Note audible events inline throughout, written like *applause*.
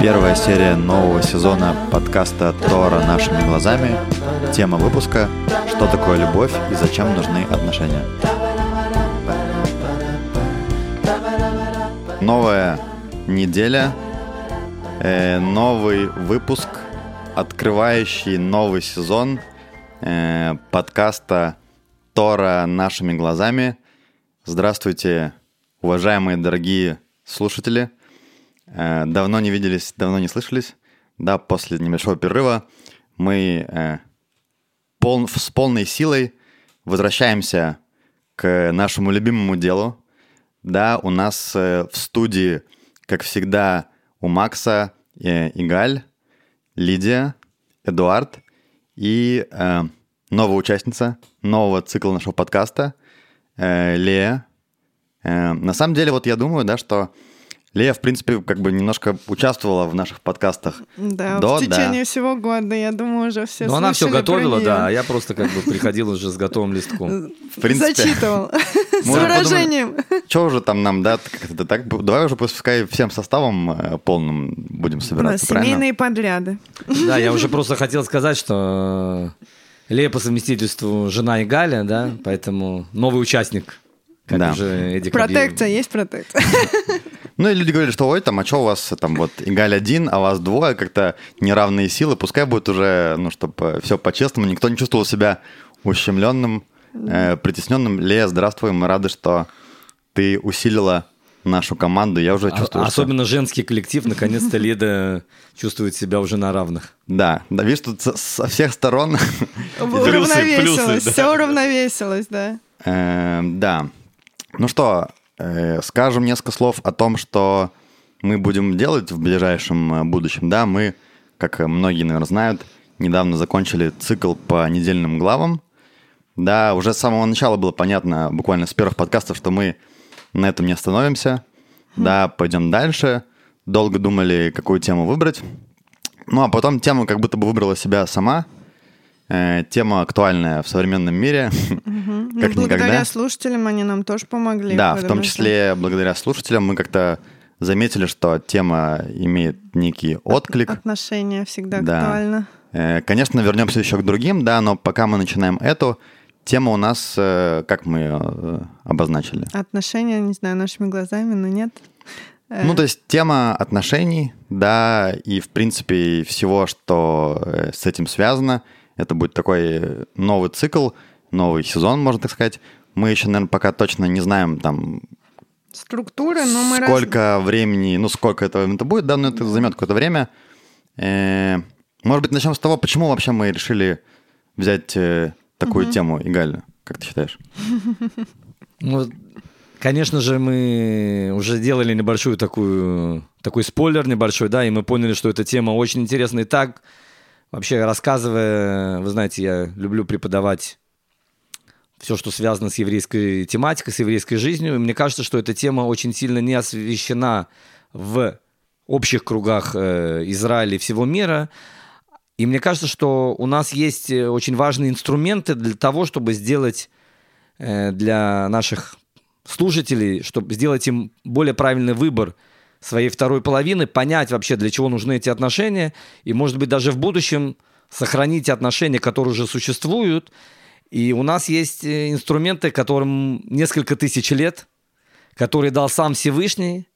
Первая серия нового сезона подкаста Тора нашими глазами. Тема выпуска «Что такое любовь и зачем нужны отношения?». Новая неделя, э, новый выпуск, открывающий новый сезон э, подкаста Тора нашими глазами. Здравствуйте, уважаемые дорогие слушатели. Э, давно не виделись, давно не слышались. Да, после небольшого перерыва мы э, пол, с полной силой возвращаемся к нашему любимому делу. Да, у нас в студии, как всегда, у Макса э, Игаль, Лидия, Эдуард и э, новая участница нового цикла нашего подкаста э, Лея. Э, на самом деле, вот я думаю, да, что Лея, в принципе, как бы немножко участвовала в наших подкастах. Да, До, в течение да. всего года, я думаю, уже все Ну, она все готовила, да, а я просто как бы приходил уже с готовым листком. *laughs* В принципе, Зачитывал. *laughs* С выражением. что уже там нам, да, как это так, давай уже пускай всем составом э, полным будем собираться, правильно? семейные подряды. Да, я *laughs* уже просто хотел сказать, что э, Лея по совместительству жена и Галя, да, поэтому новый участник, как Да. уже Эдик Протекция, есть протекция. Ну и люди говорили, что ой, там, а что у вас там вот Игаль один, а вас двое, как-то неравные силы, пускай будет уже, ну, чтобы все по-честному, никто не чувствовал себя ущемленным, э, притесненным. Лея, здравствуй, мы рады, что ты усилила нашу команду, я уже А- чувствую, что- Особенно женский коллектив, наконец-то Леда чувствует себя уже на равных. Да, да, видишь, тут со, всех сторон, *laughs* Уравновесилось, все уравновесилось, да. Э, да. Ну что, э, скажем несколько слов о том, что мы будем делать в ближайшем э, будущем. Да, мы, как э, многие, наверное, знают, недавно закончили цикл по недельным главам. Да, уже с самого начала было понятно, буквально с первых подкастов, что мы на этом не остановимся. Да, пойдем дальше. Долго думали, какую тему выбрать. Ну, а потом тема как будто бы выбрала себя сама. Э, тема актуальная в современном мире, *laughs* Ну, как благодаря никогда. слушателям они нам тоже помогли. Да, в том потому что- числе благодаря слушателям мы как-то заметили, что тема имеет некий отклик. Отношения всегда Да. актуально. Э, Конечно, вернемся еще к другим, да, но пока мы начинаем эту, тема у нас, э, как мы ее обозначили? Отношения, не знаю, нашими глазами, но нет. Ну, то есть тема отношений, да, и, в принципе, всего, что с этим связано. Это будет такой новый цикл, новый сезон, можно так сказать. Мы еще, наверное, пока точно не знаем, там, Структуры, но мы раз- сколько времени, ну, сколько это, это будет, да, но это займет какое-то время. Э, Может быть, начнем с того, почему вообще мы решили взять э, такую тему, Игаль, как ты считаешь? *laughs* Ну, конечно же, мы уже делали небольшую такую, такой спойлер небольшой, да, и мы поняли, что эта тема очень интересная. И так, вообще рассказывая, вы знаете, я люблю преподавать все, что связано с еврейской тематикой, с еврейской жизнью. И мне кажется, что эта тема очень сильно не освещена в общих кругах э, Израиля и всего мира. И мне кажется, что у нас есть э, очень важные инструменты для того, чтобы сделать э, для наших слушателей, чтобы сделать им более правильный выбор своей второй половины, понять вообще, для чего нужны эти отношения, и, может быть, даже в будущем сохранить отношения, которые уже существуют. И у нас есть э, инструменты, которым несколько тысяч лет, которые дал сам Всевышний,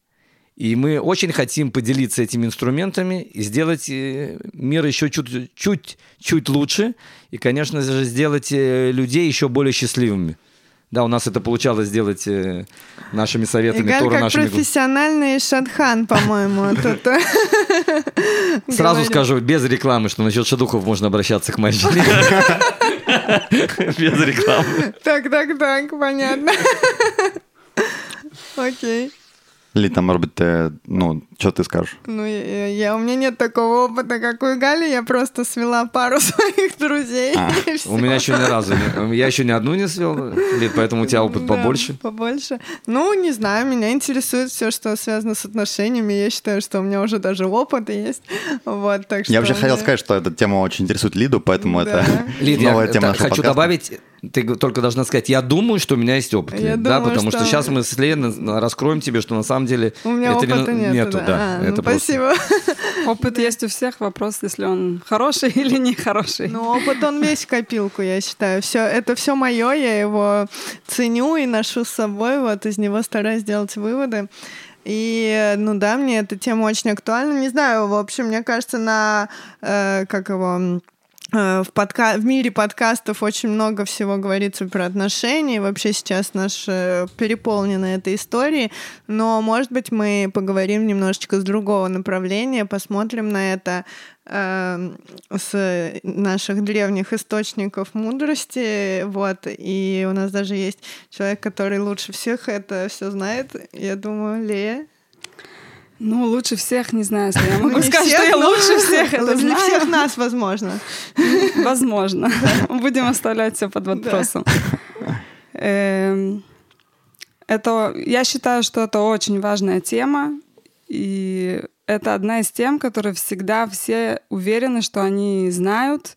и мы очень хотим поделиться этими инструментами и сделать э, мир еще чуть- чуть, чуть лучше, и, конечно же, сделать э, людей еще более счастливыми. Да, у нас это получалось сделать э, нашими советами, Игаль Тора как нашими... профессиональный шатхан, по-моему. *laughs* э, Сразу скажу, без рекламы, что насчет шедухов можно обращаться к моей жене. *laughs* Без рекламы. Так, так, так, понятно. *laughs* Окей. Или там, может быть, ты, ну, что ты скажешь? Ну, я, я- у меня нет такого опыта, как у Гали. Я просто свела пару *laughs* своих друзей. А. У меня еще ни разу, не- я еще ни одну не свел, Лид, поэтому у тебя опыт Да, побольше. Побольше. Ну, не знаю, меня интересует все, что связано с отношениями. Я считаю, что у меня уже даже опыт есть. Вот, так что Я вообще хотел мне- сказать, что эта тема очень интересует Лиду, поэтому Да. это Лид, *laughs* я новая тема та- нашего хочу подкаста. добавить, ты только должна сказать, я думаю, что у меня есть опыт. Я да, думаю, потому что... что- сейчас мы с Леной раскроем тебе, что на самом деле У меня это опыта не- нету, да. А, ну, это просто- спасибо. *laughs* Опыт есть у всех, вопрос, если он хороший *laughs* или нехороший. Ну, опыт он весь в копилку, я считаю. Все, это все мое, я его ценю и ношу с собой, вот из него стараюсь делать выводы. И, ну да, мне эта тема очень актуальна. Не знаю, в общем, мне кажется, на, э, как его, в, подка... в мире подкастов очень много всего говорится про отношения. и Вообще сейчас наш э, переполнена этой историей. Но, может быть, мы поговорим немножечко с другого направления, посмотрим на это э, с наших древних источников мудрости. Вот. И у нас даже есть человек, который лучше всех это все знает. Я думаю, Лея. Ну, лучше всех, не знаю, если я Ну, могу не сказать, всех, что я но лучше всех, это Для знаю. всех нас, возможно. Возможно. Будем оставлять все под вопросом. Эм, Это, я считаю, что это очень важная тема, и это одна из тем, которые всегда все уверены, что они знают,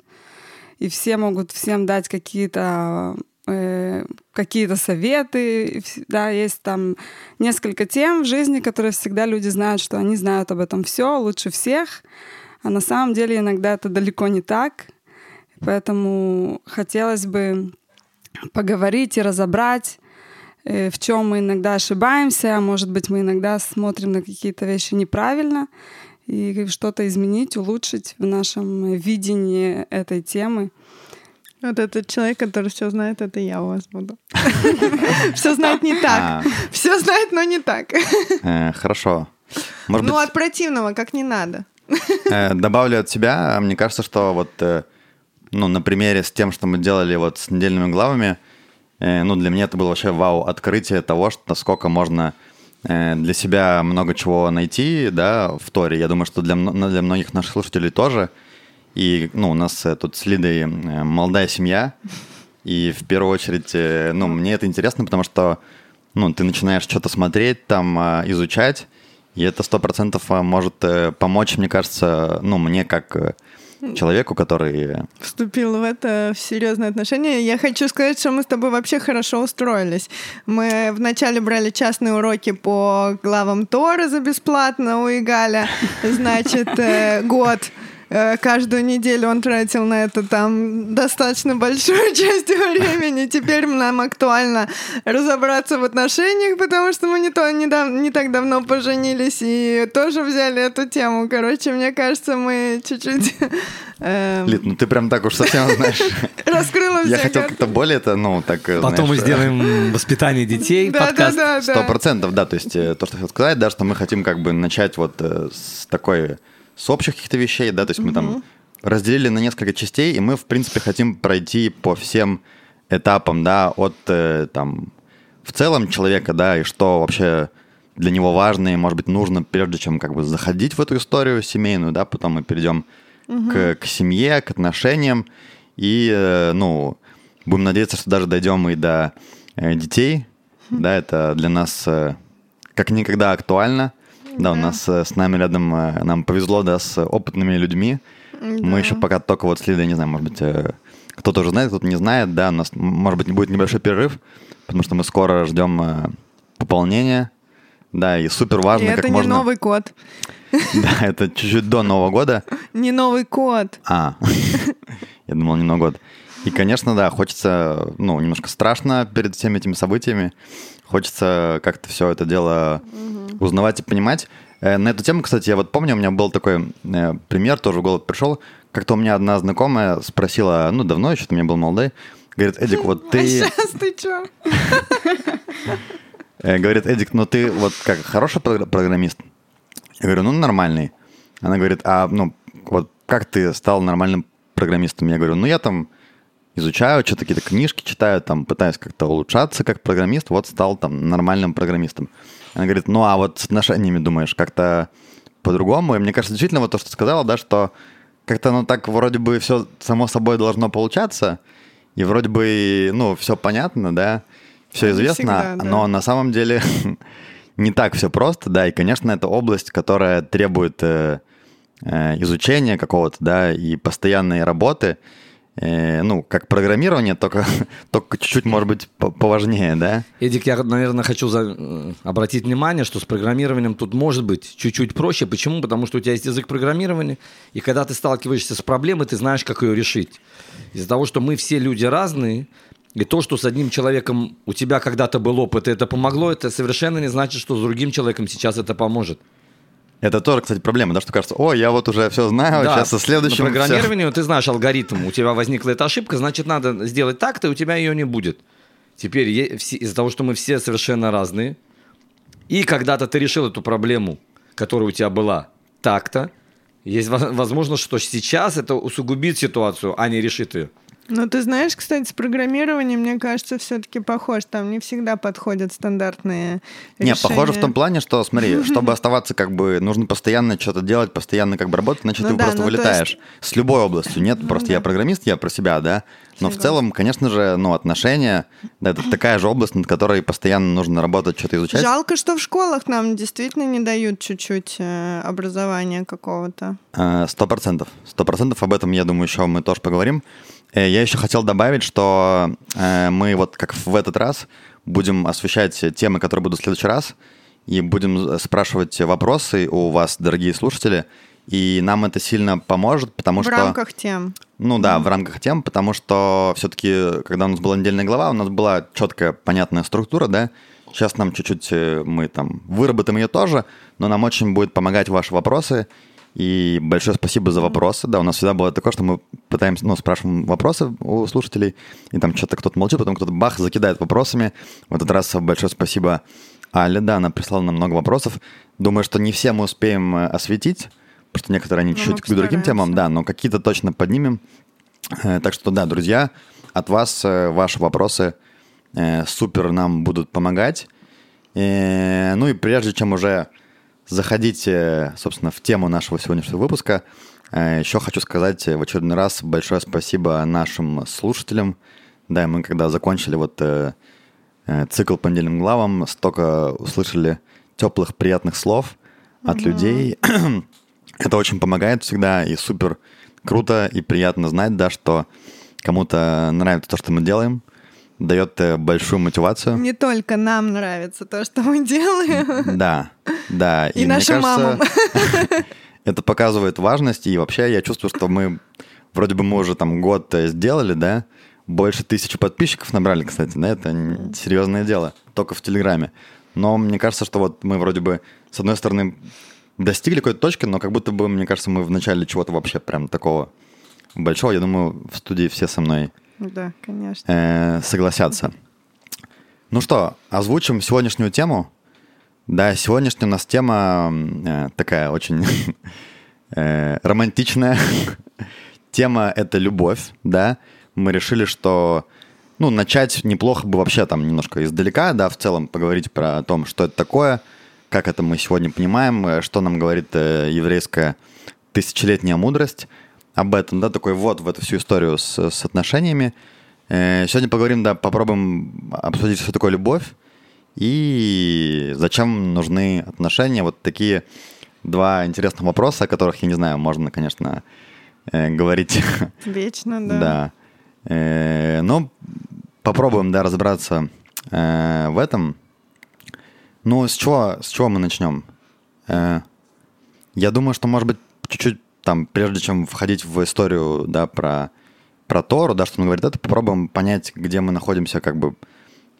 и все могут всем дать какие-то э, какие-то советы, да, есть там несколько тем в жизни, которые всегда люди знают, что они знают об этом все лучше всех, а на самом деле иногда это далеко не так, поэтому хотелось бы поговорить и разобрать, э, в чем мы иногда ошибаемся, а может быть мы иногда смотрим на какие-то вещи неправильно, и что-то изменить, улучшить в нашем видении этой темы. Вот этот человек, который все знает, это я у вас буду. *laughs* Все знает не так. А, Все знает, но не так. э, Хорошо. Ну, от противного, как не надо. Э, Добавлю от себя, мне кажется, что вот, э, ну, на примере с тем, что мы делали вот с недельными главами, ну, для меня это было вообще вау, открытие того, что насколько можно для себя много чего найти, да, в Торе. Я думаю, что для, для многих наших слушателей тоже. И, ну, у нас э, тут с Лидой э, молодая семья, и в первую очередь, э, ну, мне это интересно, потому что, ну, ты начинаешь что-то смотреть, там, э, изучать, и это сто процентов э, может помочь, мне кажется, ну, мне как человеку, который... Вступил в это в серьезные отношения. Я хочу сказать, что мы с тобой вообще хорошо устроились. Мы вначале брали частные уроки по главам Торы за бесплатно у Игаля. Значит, год. Э, Каждую неделю он тратил на это там достаточно большую *laughs* часть времени. Теперь нам актуально разобраться в отношениях, потому что мы не, то, не, дав- не так давно поженились и тоже взяли эту тему. Короче, мне кажется, мы чуть-чуть *laughs* эм, Лид, ну ты прям так уж совсем *laughs* знаешь. раскрыла все Я хотел как-то более это, ну, так... э, Потом мы сделаем воспитание детей, Да, да, подкаст. да, Сто да. процентов, да. То есть э, то, что хотел сказать, да, что мы хотим как бы начать вот э, с такой, с общих каких-то вещей, да, то есть мы там разделили на несколько частей, и мы, в принципе, хотим пройти по всем этапам, да, от э, там в целом человека, да, и что вообще для него важно и, может быть, нужно, прежде чем как бы заходить в эту историю семейную, да, потом мы перейдем к, к семье, к отношениям, и, э, ну, будем надеяться, что даже дойдем и до э, детей, да, это для нас как никогда актуально, да, у нас э, с нами рядом, э, нам повезло, да, с опытными людьми, мы еще пока только вот с Лидой, не знаю, может быть, э, кто-то уже знает, кто-то не знает, да, у нас, может быть, будет небольшой перерыв, потому что мы скоро ждем э, пополнения, да, и супер И важно, это как не можно... Новый год. *laughs* Да, это чуть-чуть до Нового года. Не Новый год. А, *laughs* я думал, не Новый год. И, конечно, да, хочется, ну, немножко страшно перед всеми этими событиями. Хочется как-то все это дело узнавать и понимать. Э, На эту тему, кстати, я вот помню, у меня был такой э, пример, тоже в голову пришел. Как-то у меня одна знакомая спросила, ну, давно еще, ты мне был молодой, говорит, Эдик, вот *laughs* А ты... сейчас ты чё? *laughs* Э, Говорит, Эдик, ну ты вот как хороший програ- программист? Я говорю, ну нормальный. Она говорит, а ну вот как ты стал нормальным программистом? Я говорю, ну я там изучаю, что-то какие-то книжки читаю, там пытаюсь как-то улучшаться как программист, вот стал там нормальным программистом. Она говорит, ну а вот с отношениями думаешь как-то по-другому? И мне кажется, действительно вот то, что ты сказала, да, что как-то оно так вроде бы все само собой должно получаться, и вроде бы, ну, все понятно, да, все известно, всегда, да. но на самом деле *laughs* не так все просто, да, и, конечно, это область, которая требует э, э, изучения какого-то, да, и постоянной работы. Э, ну, как программирование, только, *laughs* только чуть-чуть, может быть, поважнее, да? Эдик, я, наверное, хочу за... Э, обратить внимание, что с программированием тут может быть чуть-чуть проще. Почему? Потому что у тебя есть язык программирования, и когда ты сталкиваешься с проблемой, ты знаешь, как ее решить. Из-за того, что мы все люди разные, и то, что с одним человеком у тебя когда-то был опыт, и это помогло, это совершенно не значит, что с другим человеком сейчас это поможет. Это тоже, кстати, проблема, да, что кажется, о, я вот уже все знаю, да, сейчас со следующим... На программированию ты знаешь алгоритм, у тебя возникла эта ошибка, значит, надо сделать так-то, и у тебя ее не будет. Теперь из-за того, что мы все совершенно разные, и когда-то ты решил эту проблему, которая у тебя была, так-то, есть возможность, что сейчас это усугубит ситуацию, а не решит ее. Ну, ты знаешь, кстати, с программированием, мне кажется, все-таки похож. Там не всегда подходят стандартные решения. Не, похоже в том плане, что, смотри, *laughs* чтобы оставаться как бы, нужно постоянно что-то делать, постоянно как бы работать, значит, ну, ты да, просто ну, вылетаешь. Есть... С любой областью. Нет, ну, просто да. я программист, я про себя, да. Но Согласна. в целом, конечно же, ну, отношения, да, это такая же область, над которой постоянно нужно работать, что-то изучать. Жалко, что в школах нам действительно не дают чуть-чуть э, образования какого-то. Э, сто процентов. Сто процентов об этом, я думаю, еще мы тоже поговорим. Э, я еще хотел добавить, что э, мы вот как в этот раз будем освещать темы, которые будут в следующий раз, и будем спрашивать вопросы у вас, дорогие слушатели, и нам это сильно поможет, потому в что... В рамках тем. Ну да, mm в рамках тем, потому что все-таки, когда у нас была недельная глава, у нас была четкая, понятная структура, да, Сейчас нам чуть-чуть э, мы там выработаем ее тоже, но нам очень будет помогать ваши вопросы, и большое спасибо за вопросы. Да, у нас всегда было такое, что мы пытаемся, ну, спрашиваем вопросы у слушателей, и там что-то кто-то молчит, потом кто-то бах, закидает вопросами. В этот раз большое спасибо Але, да, она прислала нам много вопросов. Думаю, что не все мы успеем э, осветить, потому что некоторые они ну, чуть-чуть к другим темам, да, но какие-то точно поднимем. Э, так что, да, друзья, от вас э, ваши вопросы супер нам будут помогать. Ну и прежде чем уже заходите, собственно, в тему нашего сегодняшнего выпуска. Э, Еще хочу сказать в очередной раз большое спасибо нашим слушателям. Да, мы когда закончили вот э, э, цикл по недельным главам, столько услышали теплых, приятных слов от mm-hmm. людей. *clears throat* Это очень помогает всегда и супер круто и приятно знать, да, что кому-то нравится то, что мы делаем дает э, большую мотивацию. Не только нам нравится то, что мы делаем. Да, да. И, и нашим мамам. *laughs* Это показывает важность, и вообще я чувствую, что мы, вроде бы мы уже там год э, сделали, да, больше тысячи подписчиков набрали, кстати, да, это серьезное дело, только в Телеграме. Но мне кажется, что вот мы вроде бы, с одной стороны, достигли какой-то точки, но как будто бы, мне кажется, мы в начале чего-то вообще прям такого большого. Я думаю, в студии все со мной да, конечно. Э, согласятся. Ну что, озвучим сегодняшнюю тему. Да, сегодняшняя у нас тема э, такая очень *laughs* э, романтичная. *laughs* тема — это любовь, да. Мы решили, что ну, начать неплохо бы вообще там немножко издалека, да, в целом поговорить про то, что это такое, как это мы сегодня понимаем, э, что нам говорит э, еврейская тысячелетняя мудрость — об этом, да, такой вот в эту всю историю с, с отношениями. Э, сегодня поговорим, да, попробуем обсудить, что такое любовь и зачем нужны отношения. Вот такие два интересных вопроса, о которых, я не знаю, можно, конечно, э, говорить. Вечно, *laughs* да. Да. Э, но попробуем, да, разобраться в этом. Ну, с чего, с чего мы начнем? Я думаю, что, может быть, чуть-чуть там, прежде чем входить в историю, да, про, про Тору, да, что он говорит, это попробуем понять, где мы находимся, как бы,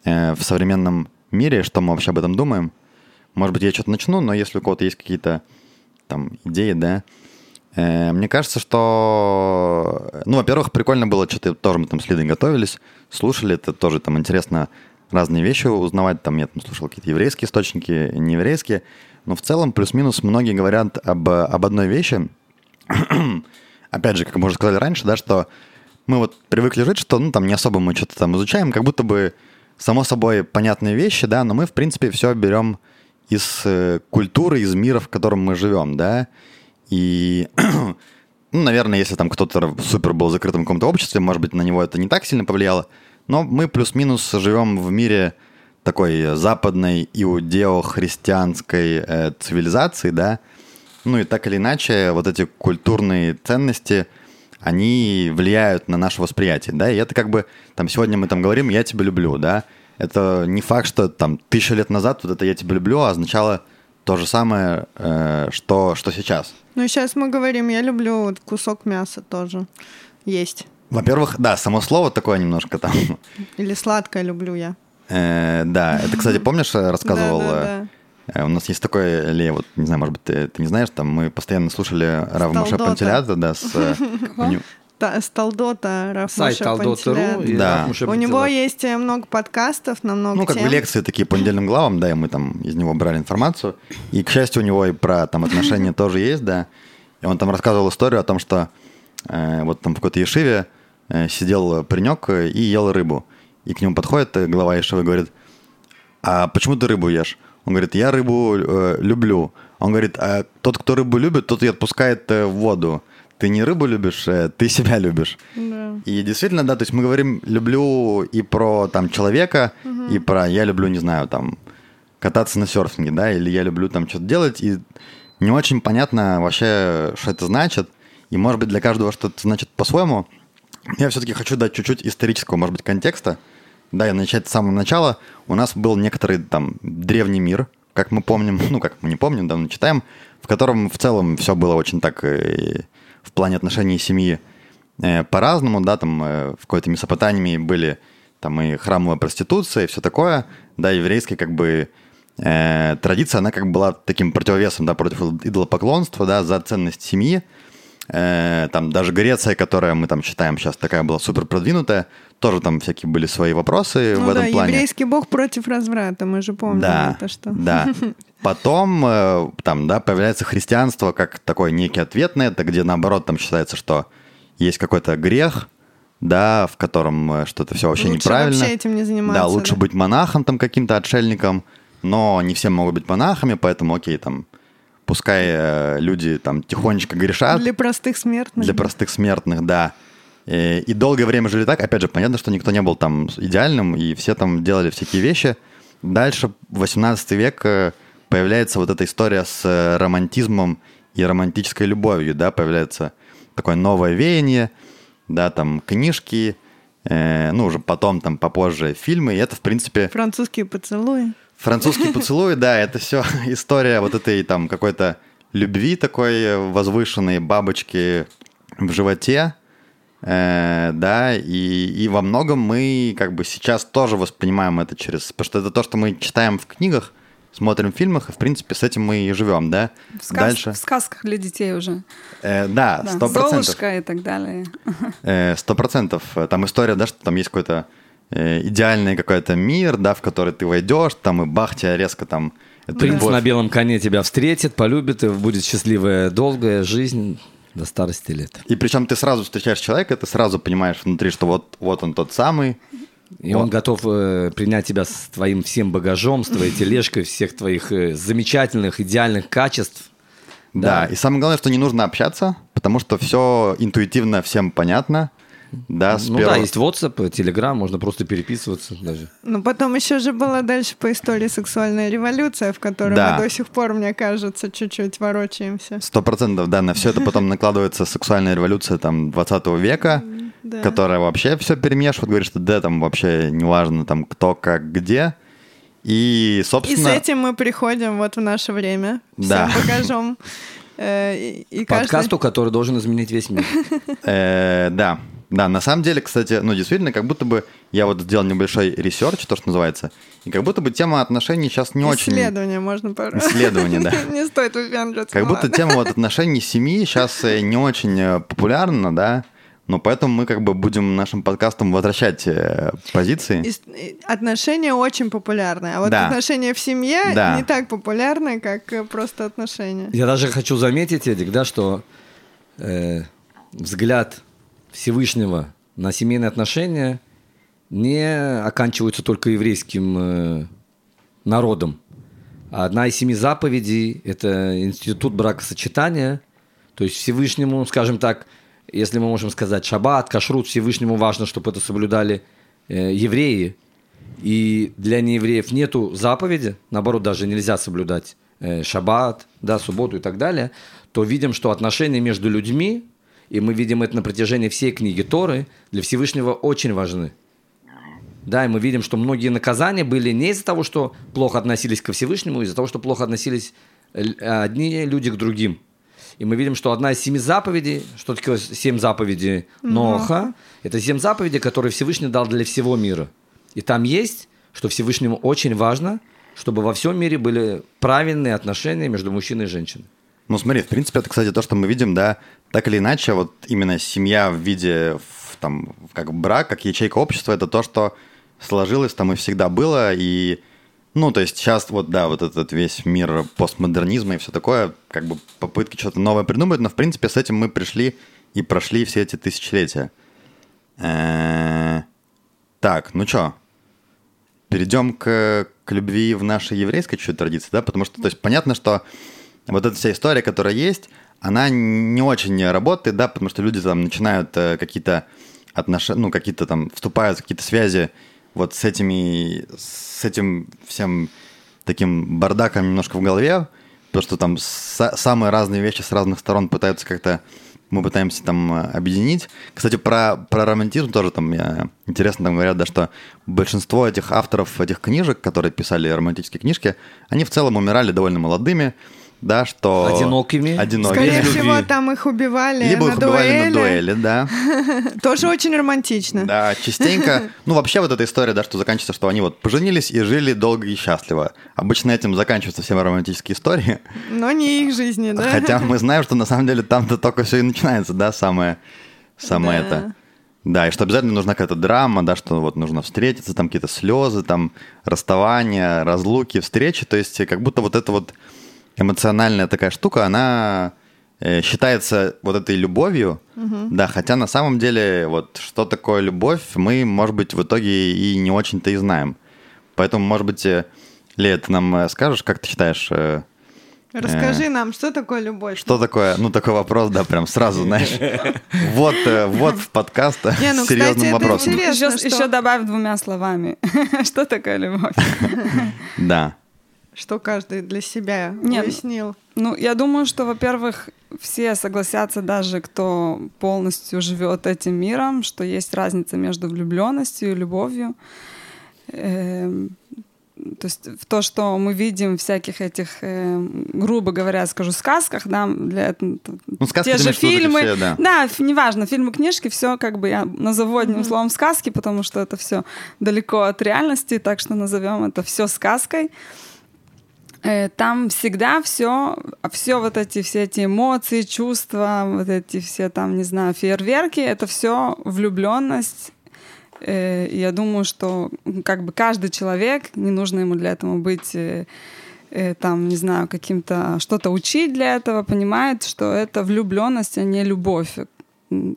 э, в современном мире, что мы вообще об этом думаем. Может быть, я что-то начну, но если у кого-то есть какие-то там идеи, да, э, мне кажется, что, ну, во-первых, прикольно было, что-то тоже мы там с Лидой готовились, слушали, это тоже там интересно разные вещи узнавать, там я там слушал какие-то еврейские источники, нееврейские, но в целом плюс-минус многие говорят об, об одной вещи, *clears throat* опять же, как мы уже сказали раньше, да, что мы вот привыкли жить, что, ну, там не особо мы что-то там изучаем, как будто бы само собой понятные вещи, да, но мы, в принципе, все берем из э, культуры, из мира, в котором мы живем, да, и, *clears throat* ну, наверное, если там кто-то супер был в каком-то обществе, может быть, на него это не так сильно повлияло, но мы плюс-минус живем в мире такой западной иудео-христианской э, цивилизации, да, ну и так или иначе, вот эти культурные ценности, они влияют на наше восприятие, да, и это как бы, там, сегодня мы там говорим «я тебя люблю», да, это не факт, что там тысячу лет назад вот это «я тебя люблю» означало то же самое, э, что, что сейчас. Ну, сейчас мы говорим «я люблю вот кусок мяса тоже есть». Во-первых, да, само слово такое немножко там. Или сладкое люблю я. Э, да, это, кстати, помнишь, рассказывал... Да, да, э, да. Э, У нас есть такой, Лея, вот, не знаю, может быть, ты, ты не знаешь, там мы постоянно слушали Рав Моше Сталдота. Пантелята, да, с... э, *laughs* Та- с Талдота, Раф Сайт Да. Раф У него есть э, много подкастов на много Ну, как тем. бы лекции такие по недельным главам, да, и мы там из него брали информацию. И, к счастью, у него и про там отношения *laughs* тоже есть, да. И он там рассказывал историю о том, что э, вот там в какой-то ешиве э, сидел паренек и ел рыбу. И к нему подходит глава ешивы и говорит, а почему ты рыбу ешь? Он говорит, я рыбу э, люблю. Он говорит, а тот, кто рыбу любит, тот и отпускает э, в воду. Ты не рыбу любишь, э, ты себя любишь. Да. И действительно, да, то есть мы говорим люблю и про там человека, и про я люблю, не знаю, там кататься на серфинге, да, или я люблю там что-то делать, и не очень понятно вообще, что это значит, и может быть для каждого что-то значит по-своему. Я все-таки хочу дать чуть-чуть исторического, может быть, контекста, да, и начать с самого начала. У нас был некоторый там древний мир, как мы помним, *laughs* ну, как мы не помним, давно читаем, в котором в целом все было очень так э, в плане отношений семьи э, по-разному, да, там э, в какой-то Месопотамии были там и храмовая проституция, и все такое, да, еврейская как бы э, традиция, она как бы была таким противовесом, да, против идолопоклонства, да, за ценность семьи, Э, там даже Греция, которая мы там считаем сейчас такая была супер продвинутая, тоже там всякие были свои вопросы Ну в этом да, плане. еврейский бог против разврата, мы же помним Да, это что. да. *laughs* Потом э, там, да, появляется христианство как такой некий ответ на это, где наоборот там считается, что есть какой-то грех, да, в котором э, что-то все вообще Лучше неправильно. вообще этим не заниматься, Да, лучше да. быть монахом там каким-то отшельником, но не все могут быть монахами, поэтому окей, там, пускай э, люди там тихонечко грешат. Для простых смертных. Для простых смертных, да. И, и долгое время жили так. Опять же, понятно, что никто не был там идеальным, и все там делали всякие вещи. Дальше, в 18 век, э, появляется вот эта история с э, романтизмом и романтической любовью, да, появляется такое новое веяние, да, там книжки, э, ну, уже потом, там, попозже фильмы, и это, в принципе, Французские поцелуи. Французский поцелуй, да, это все *laughs* история вот этой там какой-то любви такой возвышенной, бабочки в животе, э, да, и, и во многом мы как бы сейчас тоже воспринимаем это через... Потому что это то, что мы читаем в книгах, смотрим в фильмах, и, в принципе, с этим мы и живем, да. В, сказ- Дальше. в сказках для детей уже. Э, да, Да, сто процентов. Золушка и так далее. Э, Сто процентов. Там история, да, что там есть какой-то э, идеальный какой-то мир, да, в который ты войдешь, там и бах, тебя резко там... Принц любовь. на белом коне тебя встретит, полюбит, и будет счастливая долгая жизнь до старости лет. И причем ты сразу встречаешь человека, ты сразу понимаешь внутри, что вот, вот он тот самый. И Вот. он готов э, принять тебя с твоим всем багажом, с твоей тележкой, всех твоих э, замечательных, идеальных качеств. Да. И самое главное, что не нужно общаться, потому что все интуитивно всем понятно. Да, с ну да, есть WhatsApp, Telegram, можно просто переписываться даже. Ну, потом еще же была дальше по истории сексуальная революция, в которой Да. мы до сих пор, мне кажется, чуть-чуть ворочаемся. Сто процентов, да, на все это потом накладывается сексуальная революция там 20 века, Да. которая вообще все перемешивает, говорит, что да, там вообще неважно там кто, как, где. И, И с собственно... этим мы приходим вот в наше время. Да. Всем багажом. Э, И, и каждый- Подкасту, который должен изменить весь мир. Э, да, да, на самом деле, кстати, ну, действительно, как будто бы я вот сделал небольшой research, то, что называется, и как будто бы тема отношений сейчас не очень... Исследование можно пару. Исследование, да. *laughs* Не стоит выпендриваться. Как ну будто тема вот отношений семьи сейчас не очень э, популярна, да, но поэтому мы как бы будем нашим подкастом возвращать э, позиции. Отношения очень популярны, а вот Да. отношения в семье Да. не так популярны, как э, просто отношения. Я даже хочу заметить, Эдик, да, что э, взгляд Всевышнего на семейные отношения не оканчиваются только еврейским э, народом. А Одна из семи заповедей – это институт бракосочетания. То есть Всевышнему, скажем так, если мы можем сказать шаббат, кашрут, Всевышнему важно, чтобы это соблюдали э, евреи. И для неевреев нету заповеди, наоборот, даже нельзя соблюдать э, шаббат, да, субботу и так далее, то видим, что отношения между людьми и мы видим это на протяжении всей книги Торы, для Всевышнего очень важны. Да, и мы видим, что многие наказания были не из-за того, что плохо относились ко Всевышнему, а из-за того, что плохо относились одни люди к другим. И мы видим, что одна из семи заповедей, что такое семь заповедей Ноха, это семь заповедей, которые Всевышний дал для всего мира. И там есть, что Всевышнему очень важно, чтобы во всем мире были правильные отношения между мужчиной и женщиной. Ну, смотри, в принципе, это, кстати, то, что мы видим, да, так или иначе, вот именно семья в виде, там, как брак, как ячейка общества, это то, что сложилось там и всегда было, и, ну, то есть сейчас вот, да, вот этот весь мир постмодернизма и все такое, как бы попытки что-то новое придумать, но, в принципе, с этим мы пришли и прошли все эти тысячелетия. Э, так, ну что, перейдем к, к любви в нашей еврейской чуть традиции, да, потому что, то есть, понятно, что вот эта вся история, которая есть, она не очень работает, да, потому что люди там начинают э, какие-то отношения, ну, какие-то там вступают в какие-то связи вот с этими, с этим всем таким бардаком немножко в голове, то, что там самые разные вещи с разных сторон пытаются как-то мы пытаемся там э, объединить. Кстати, про, про романтизм тоже там я, интересно там говорят, да, что большинство этих авторов этих книжек, которые писали романтические книжки, они в целом умирали довольно молодыми, да, что... Одинокими. Одинокими. Скорее всего, там их убивали Либо на их убивали дуэли. на дуэли, да. *laughs* Тоже очень романтично. Да, частенько. Ну, вообще вот эта история, да, что заканчивается, что они вот поженились и жили долго и счастливо. Обычно этим заканчиваются все романтические истории. Но не их жизни, да? Хотя мы знаем, что на самом деле там-то только все и начинается, да, самое, самое Да. это. Да, и что обязательно нужна какая-то драма, да, что вот нужно встретиться, там какие-то слезы, там расставания, разлуки, встречи. То есть как будто вот эта вот эмоциональная такая штука, она э, считается вот этой любовью, да, хотя на самом деле вот что такое любовь, мы, может быть, в итоге и не очень-то и знаем. Поэтому, может быть, э, Лея, ты нам э, скажешь, как ты считаешь, э, Расскажи нам, что такое любовь? что такое, ну такой вопрос, да, прям сразу, знаешь, *laughs* вот, э, вот в подкаст э, *laughs* Не, ну, с серьезным кстати, вопросом. интересно. Еще, что- еще добавь двумя словами. *laughs* Что такое любовь? Да. Что каждый для себя Нет. уяснил. Ну, я думаю, что, во-первых, все согласятся, даже кто полностью живет этим миром, что есть разница между влюбленностью и любовью. Эм, То есть в то, что мы видим всяких этих, эм, грубо говоря, скажу, сказках, да, для этого, Ну, сказки те же фильмы, все, да. да, неважно, фильмы, книжки, все как бы я назову одним словом сказки, потому что это все далеко от реальности, так что назовем это все сказкой. Э, Там всегда все, все вот эти все эти эмоции, чувства, вот эти все там, не знаю, фейерверки, это все влюбленность. Э, Я думаю, что как бы каждый человек, не нужно ему для этого быть э, э, там, не знаю, каким-то что-то учить для этого, понимает, что это влюбленность, а не любовь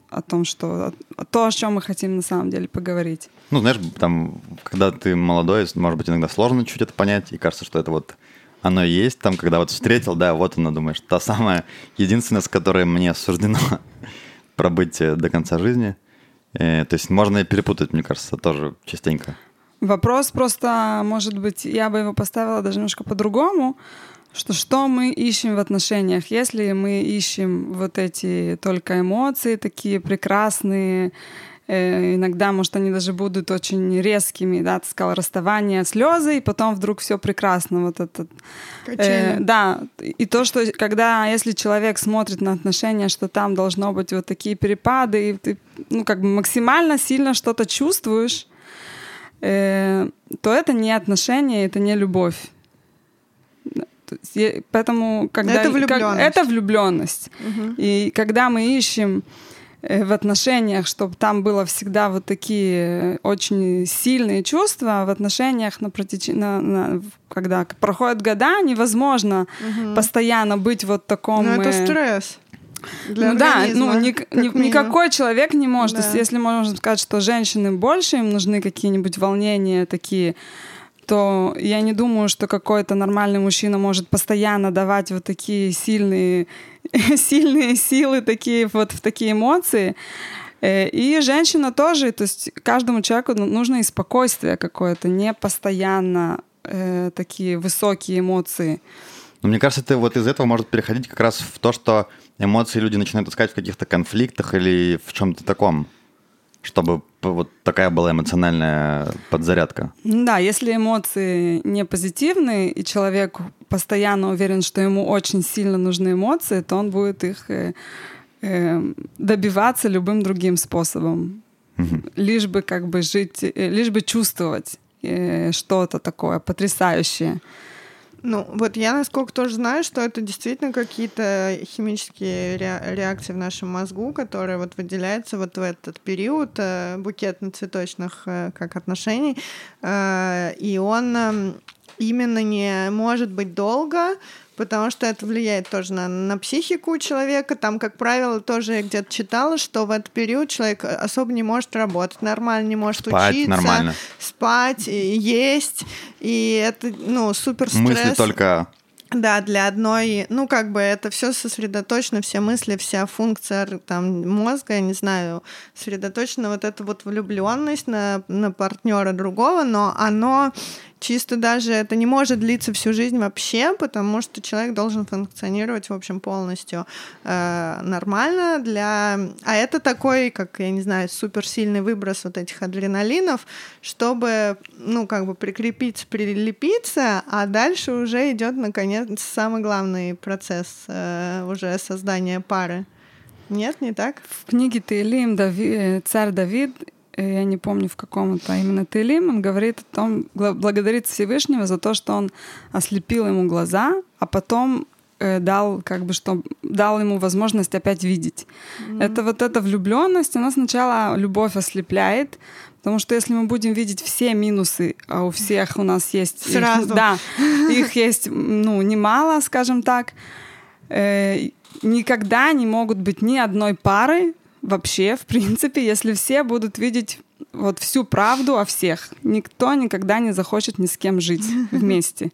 о том, что то, о чем мы хотим на самом деле поговорить. Ну, знаешь, там, когда ты молодой, может быть, иногда сложно чуть это понять, и кажется, что это вот оно есть, там, когда вот встретил, да, вот она, думаешь, та самая единственная, с которой мне суждено *laughs* пробыть э, до конца жизни. Э, То есть можно и перепутать, мне кажется, тоже частенько. Вопрос просто, может быть, я бы его поставила даже немножко по-другому, что что мы ищем в отношениях, если мы ищем вот эти только эмоции такие прекрасные, иногда, может, они даже будут очень резкими, да, ты сказал, расставание, слезы, и потом вдруг все прекрасно, вот этот Э, да, и то, что когда, если человек смотрит на отношения, что там должно быть вот такие перепады, и ты, ну, как бы максимально сильно что-то чувствуешь, э, то это не отношения, это не любовь. Есть Поэтому, когда... Это как- влюблённость. это влюбленность. Мгм. И когда мы ищем э, в отношениях, чтобы там было всегда вот такие очень сильные чувства в отношениях на протеч... на, на- когда проходят года, невозможно Мгм. постоянно быть вот таком. Ну, это э, стресс. Для ну да, ну ни- ни- минимум. никакой человек не может. То есть, Да. если можно сказать, что женщины больше им нужны какие-нибудь волнения такие, то я не думаю, что какой-то нормальный мужчина может постоянно давать вот такие сильные, *laughs* сильные силы такие вот в такие эмоции. Э, И женщина тоже, то есть каждому человеку ну- нужно и спокойствие какое-то, не постоянно э, такие высокие эмоции. Мне кажется, это вот из этого может переходить как раз в то, что эмоции люди начинают искать в каких-то конфликтах или в чем-то таком, чтобы вот такая была эмоциональная подзарядка. Да, если эмоции не позитивные, и человек постоянно уверен, что ему очень сильно нужны эмоции, то он будет их э, э, добиваться любым другим способом. Угу. Лишь бы как бы жить, э, лишь бы чувствовать э, что-то такое потрясающее. Ну, вот я насколько тоже знаю, что это действительно какие-то химические реакции в нашем мозгу, которые вот выделяются вот в этот период э, букетно-цветочных э, как отношений, э, и он э, именно не может быть долго, потому что это влияет тоже на, на психику человека. Там, как правило, тоже я где-то читала, что в этот период человек особо не может работать нормально, не может спать учиться, нормально. спать, есть. И это, ну, супер стресс. Мысли только да, для одной, ну, как бы это все сосредоточено, все мысли, вся функция там мозга, я не знаю, сосредоточена вот эта вот влюбленность на, на партнера другого, но оно чисто даже это не может длиться всю жизнь вообще, потому что человек должен функционировать, в общем, полностью э, нормально для... А это такой, как, я не знаю, суперсильный выброс вот этих адреналинов, чтобы, ну, как бы прикрепиться, прилепиться, а дальше уже идет, наконец, самый главный процесс э, уже создания пары. Нет, не так? В книге Таилим Дави, э, царь Давид я не помню в каком-то именно Телим, он говорит о том, благодарит Всевышнего за то, что он ослепил ему глаза, а потом э, дал как бы что дал ему возможность опять видеть. Mm-hmm. Это вот эта влюбленность, она сначала любовь ослепляет, потому что если мы будем видеть все минусы, а у всех у нас есть сразу, их, да, их есть ну немало, скажем так, э, никогда не могут быть ни одной пары, вообще, в принципе, если все будут видеть вот всю правду о всех. Никто никогда не захочет ни с кем жить *laughs* вместе.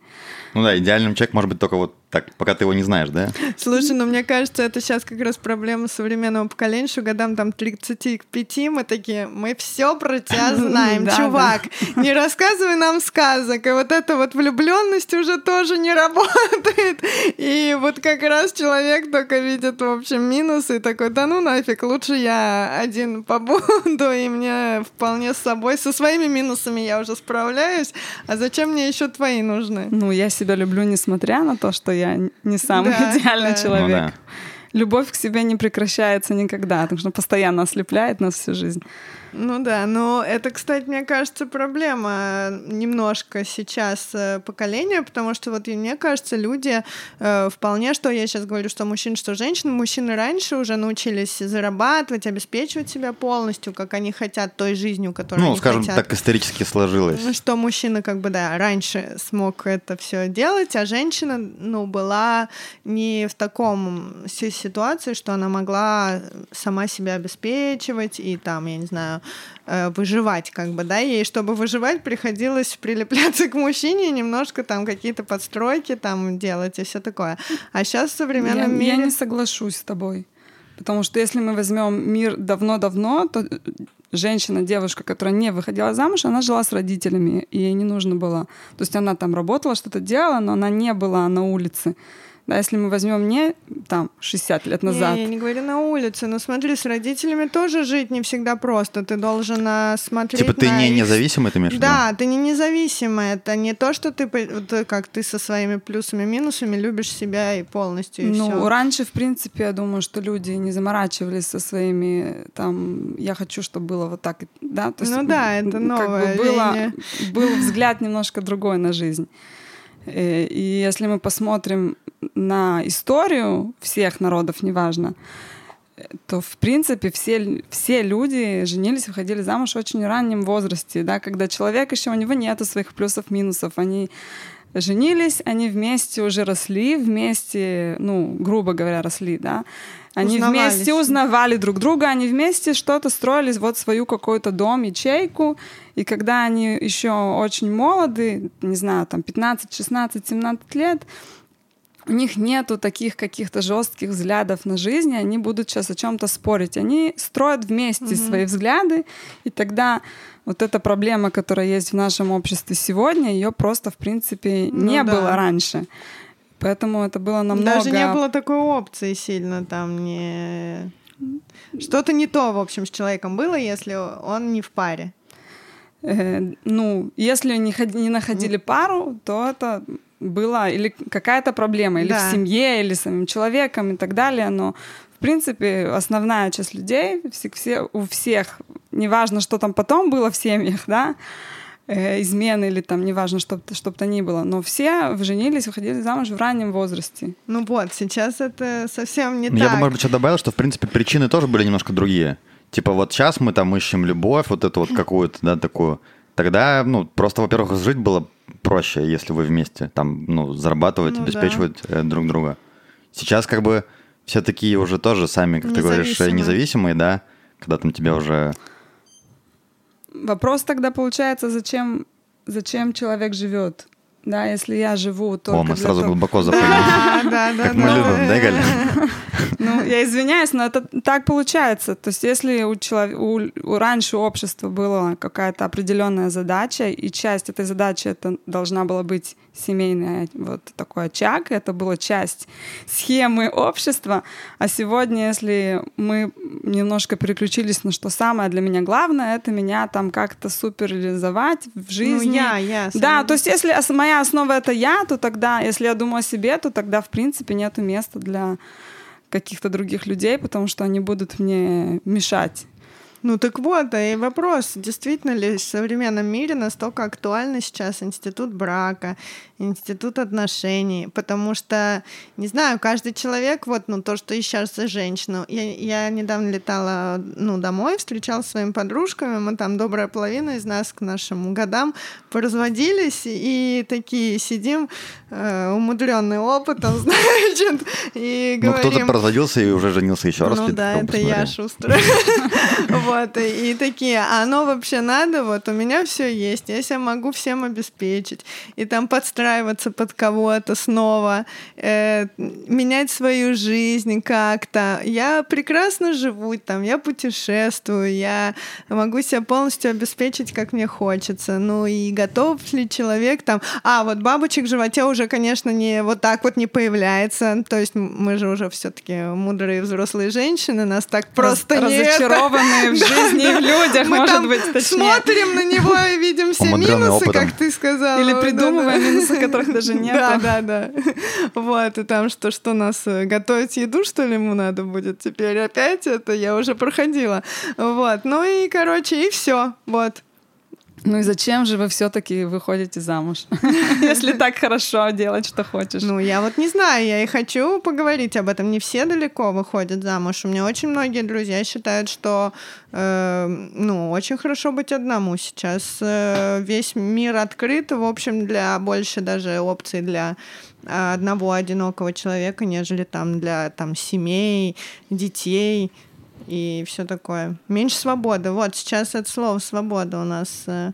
Ну да, идеальным человек может быть только вот так, пока ты его не знаешь, да? *laughs* Слушай, ну мне кажется, это сейчас как раз проблема современного поколения, что годам там 35 мы такие, мы все про *laughs* тебя знаем, чувак, *laughs* не рассказывай нам сказок, и вот эта вот влюбленность уже тоже не работает. И вот как раз человек только видит, в общем, минусы и такой, да ну нафиг, лучше я один побуду, и мне вполне с собой, со своими минусами я уже справляюсь, а зачем мне еще твои нужны? Ну, я себя люблю, несмотря на то, что я не самый да, *laughs* идеальный да. человек. Ну, да. Любовь к себе не прекращается никогда, потому что постоянно ослепляет нас всю жизнь. Ну да, но это, кстати, мне кажется, проблема немножко сейчас э, поколения, потому что вот мне кажется, люди э, вполне, что я сейчас говорю, что мужчин, что женщин, мужчины раньше уже научились зарабатывать, обеспечивать себя полностью, как они хотят, той жизнью, которую ну, они скажем, хотят. так исторически сложилось. Ну, что мужчина как бы, да, раньше смог это все делать, а женщина, ну, была не в таком ситуации, что она могла сама себя обеспечивать и там, я не знаю, Э, выживать, как бы, да, ей, чтобы выживать, приходилось прилепляться к мужчине, немножко там какие-то подстройки там делать и все такое. А сейчас в современном я, мире... Я не соглашусь с тобой. Потому что если мы возьмем мир давно-давно, то женщина, девушка, которая не выходила замуж, она жила с родителями, и ей не нужно было. То есть она там работала, что-то делала, но она не была на улице. Да, если мы возьмем не там 60 лет назад. Не, я не говорю на улице, но смотри, с родителями тоже жить не всегда просто. Ты должен а, смотреть Типа ты на не их... независимый, ты имеешь Да, ты не независимый. Это не то, что ты, как ты со своими плюсами минусами любишь себя и полностью, и Ну, всё. раньше, в принципе, я думаю, что люди не заморачивались со своими, там, я хочу, чтобы было вот так, да? То есть, ну да, это новое как бы было, был взгляд немножко другой на жизнь. Э, и если мы посмотрим на историю всех народов, неважно, то, в принципе, все, все люди женились, выходили замуж в очень раннем возрасте, да, когда человек еще, у него нету своих плюсов, минусов, они женились, они вместе уже росли, вместе, ну, грубо говоря, росли, да, они вместе узнавали друг друга, они вместе что-то строили, вот свою какой-то дом, ячейку. И когда они еще очень молоды, не знаю, там 15, 16, 17 лет, у них нету таких каких-то жестких взглядов на жизнь, они будут сейчас о чем-то спорить. Они строят вместе mm-hmm. свои взгляды, и тогда вот эта проблема, которая есть в нашем обществе сегодня, ее просто, в принципе, ну, не да. было раньше. Поэтому это было намного... Даже не было такой опции сильно там не... Что-то не то, в общем, с человеком было, если он не в паре. Э, ну, если не, не находили пару, то это была или какая-то проблема, или да. в семье, или с самим человеком и так далее, но в принципе, основная часть людей, все, все, у всех, неважно, что там потом было в семьях, да, э, измены или там, неважно, что, что бы то ни было, но все женились, выходили замуж в раннем возрасте. Ну вот, сейчас это совсем не Я так. Я бы, может быть, еще добавил, что, в принципе, причины тоже были немножко другие. Типа вот сейчас мы там ищем любовь, вот эту вот какую-то, да, такую. Тогда, ну, просто, во-первых, жить было проще, если вы вместе там, ну, зарабатывать, ну, обеспечивать да. Э, друг друга. Сейчас как бы все такие уже тоже сами, как ты говоришь, независимые, да, когда там тебя уже... Вопрос тогда получается, зачем, зачем человек живет? Да, если я живу только О, мы сразу того... глубоко *laughs* запрыгнули. Да, да, Как мы любим, да, Галя? *laughs* Ну, я извиняюсь, но это так получается. То есть если у, человека, у, у раньше общества была какая-то определенная задача, и часть этой задачи это должна была быть семейный вот такой очаг, это была часть схемы общества, а сегодня, если мы немножко переключились на что самое для меня главное, это меня там как-то супер реализовать в жизни. Ну, я, я. Да, то есть если моя основа это я, то тогда, если я думаю о себе, то тогда, в принципе, нету места для каких-то других людей, потому что они будут мне мешать ну так вот, и вопрос, действительно ли в современном мире настолько актуальный сейчас институт брака, институт отношений, потому что, не знаю, каждый человек, вот, ну, то, что сейчас за женщину. Я, я недавно летала, ну, домой, встречалась с своими подружками, мы там, добрая половина из нас к нашим годам поразводились, и такие сидим, э, умудренные опытом, *laughs* значит, и говорим... Ну, кто-то разводился и уже женился еще раз. Ну да, это я шустрая. *laughs* Вот, и такие, а оно вообще надо, вот у меня все есть, я себя могу всем обеспечить. И там подстраиваться под кого-то снова, э, менять свою жизнь как-то. Я прекрасно живу там, я путешествую, я могу себя полностью обеспечить, как мне хочется. Ну и готов ли человек там... А, вот бабочек в животе уже, конечно, не вот так вот не появляется. То есть мы же уже все таки мудрые взрослые женщины, нас так просто Раз, не... Разочарованные в *laughs* жизни и в людях, Мы может там быть, точнее. смотрим на него и видим все минусы, опытом. как ты сказала. Или придумываем да, да. минусы, которых даже *laughs* нет. Да, да, да. Вот, и там что, что нас э, готовить еду, что ли, ему надо будет теперь опять? Это я уже проходила. Вот, ну и, короче, и все. Вот. Ну и зачем же вы все-таки выходите замуж? *laughs* Если так хорошо делать, что хочешь. Ну, я вот не знаю, я и хочу поговорить об этом. Не все далеко выходят замуж. У меня очень многие друзья считают, что э, ну, очень хорошо быть одному сейчас. Э, весь мир открыт, в общем, для больше даже опций для э, одного одинокого человека, нежели там для там семей, детей и все такое. Меньше свободы. Вот сейчас это слово свобода у нас э,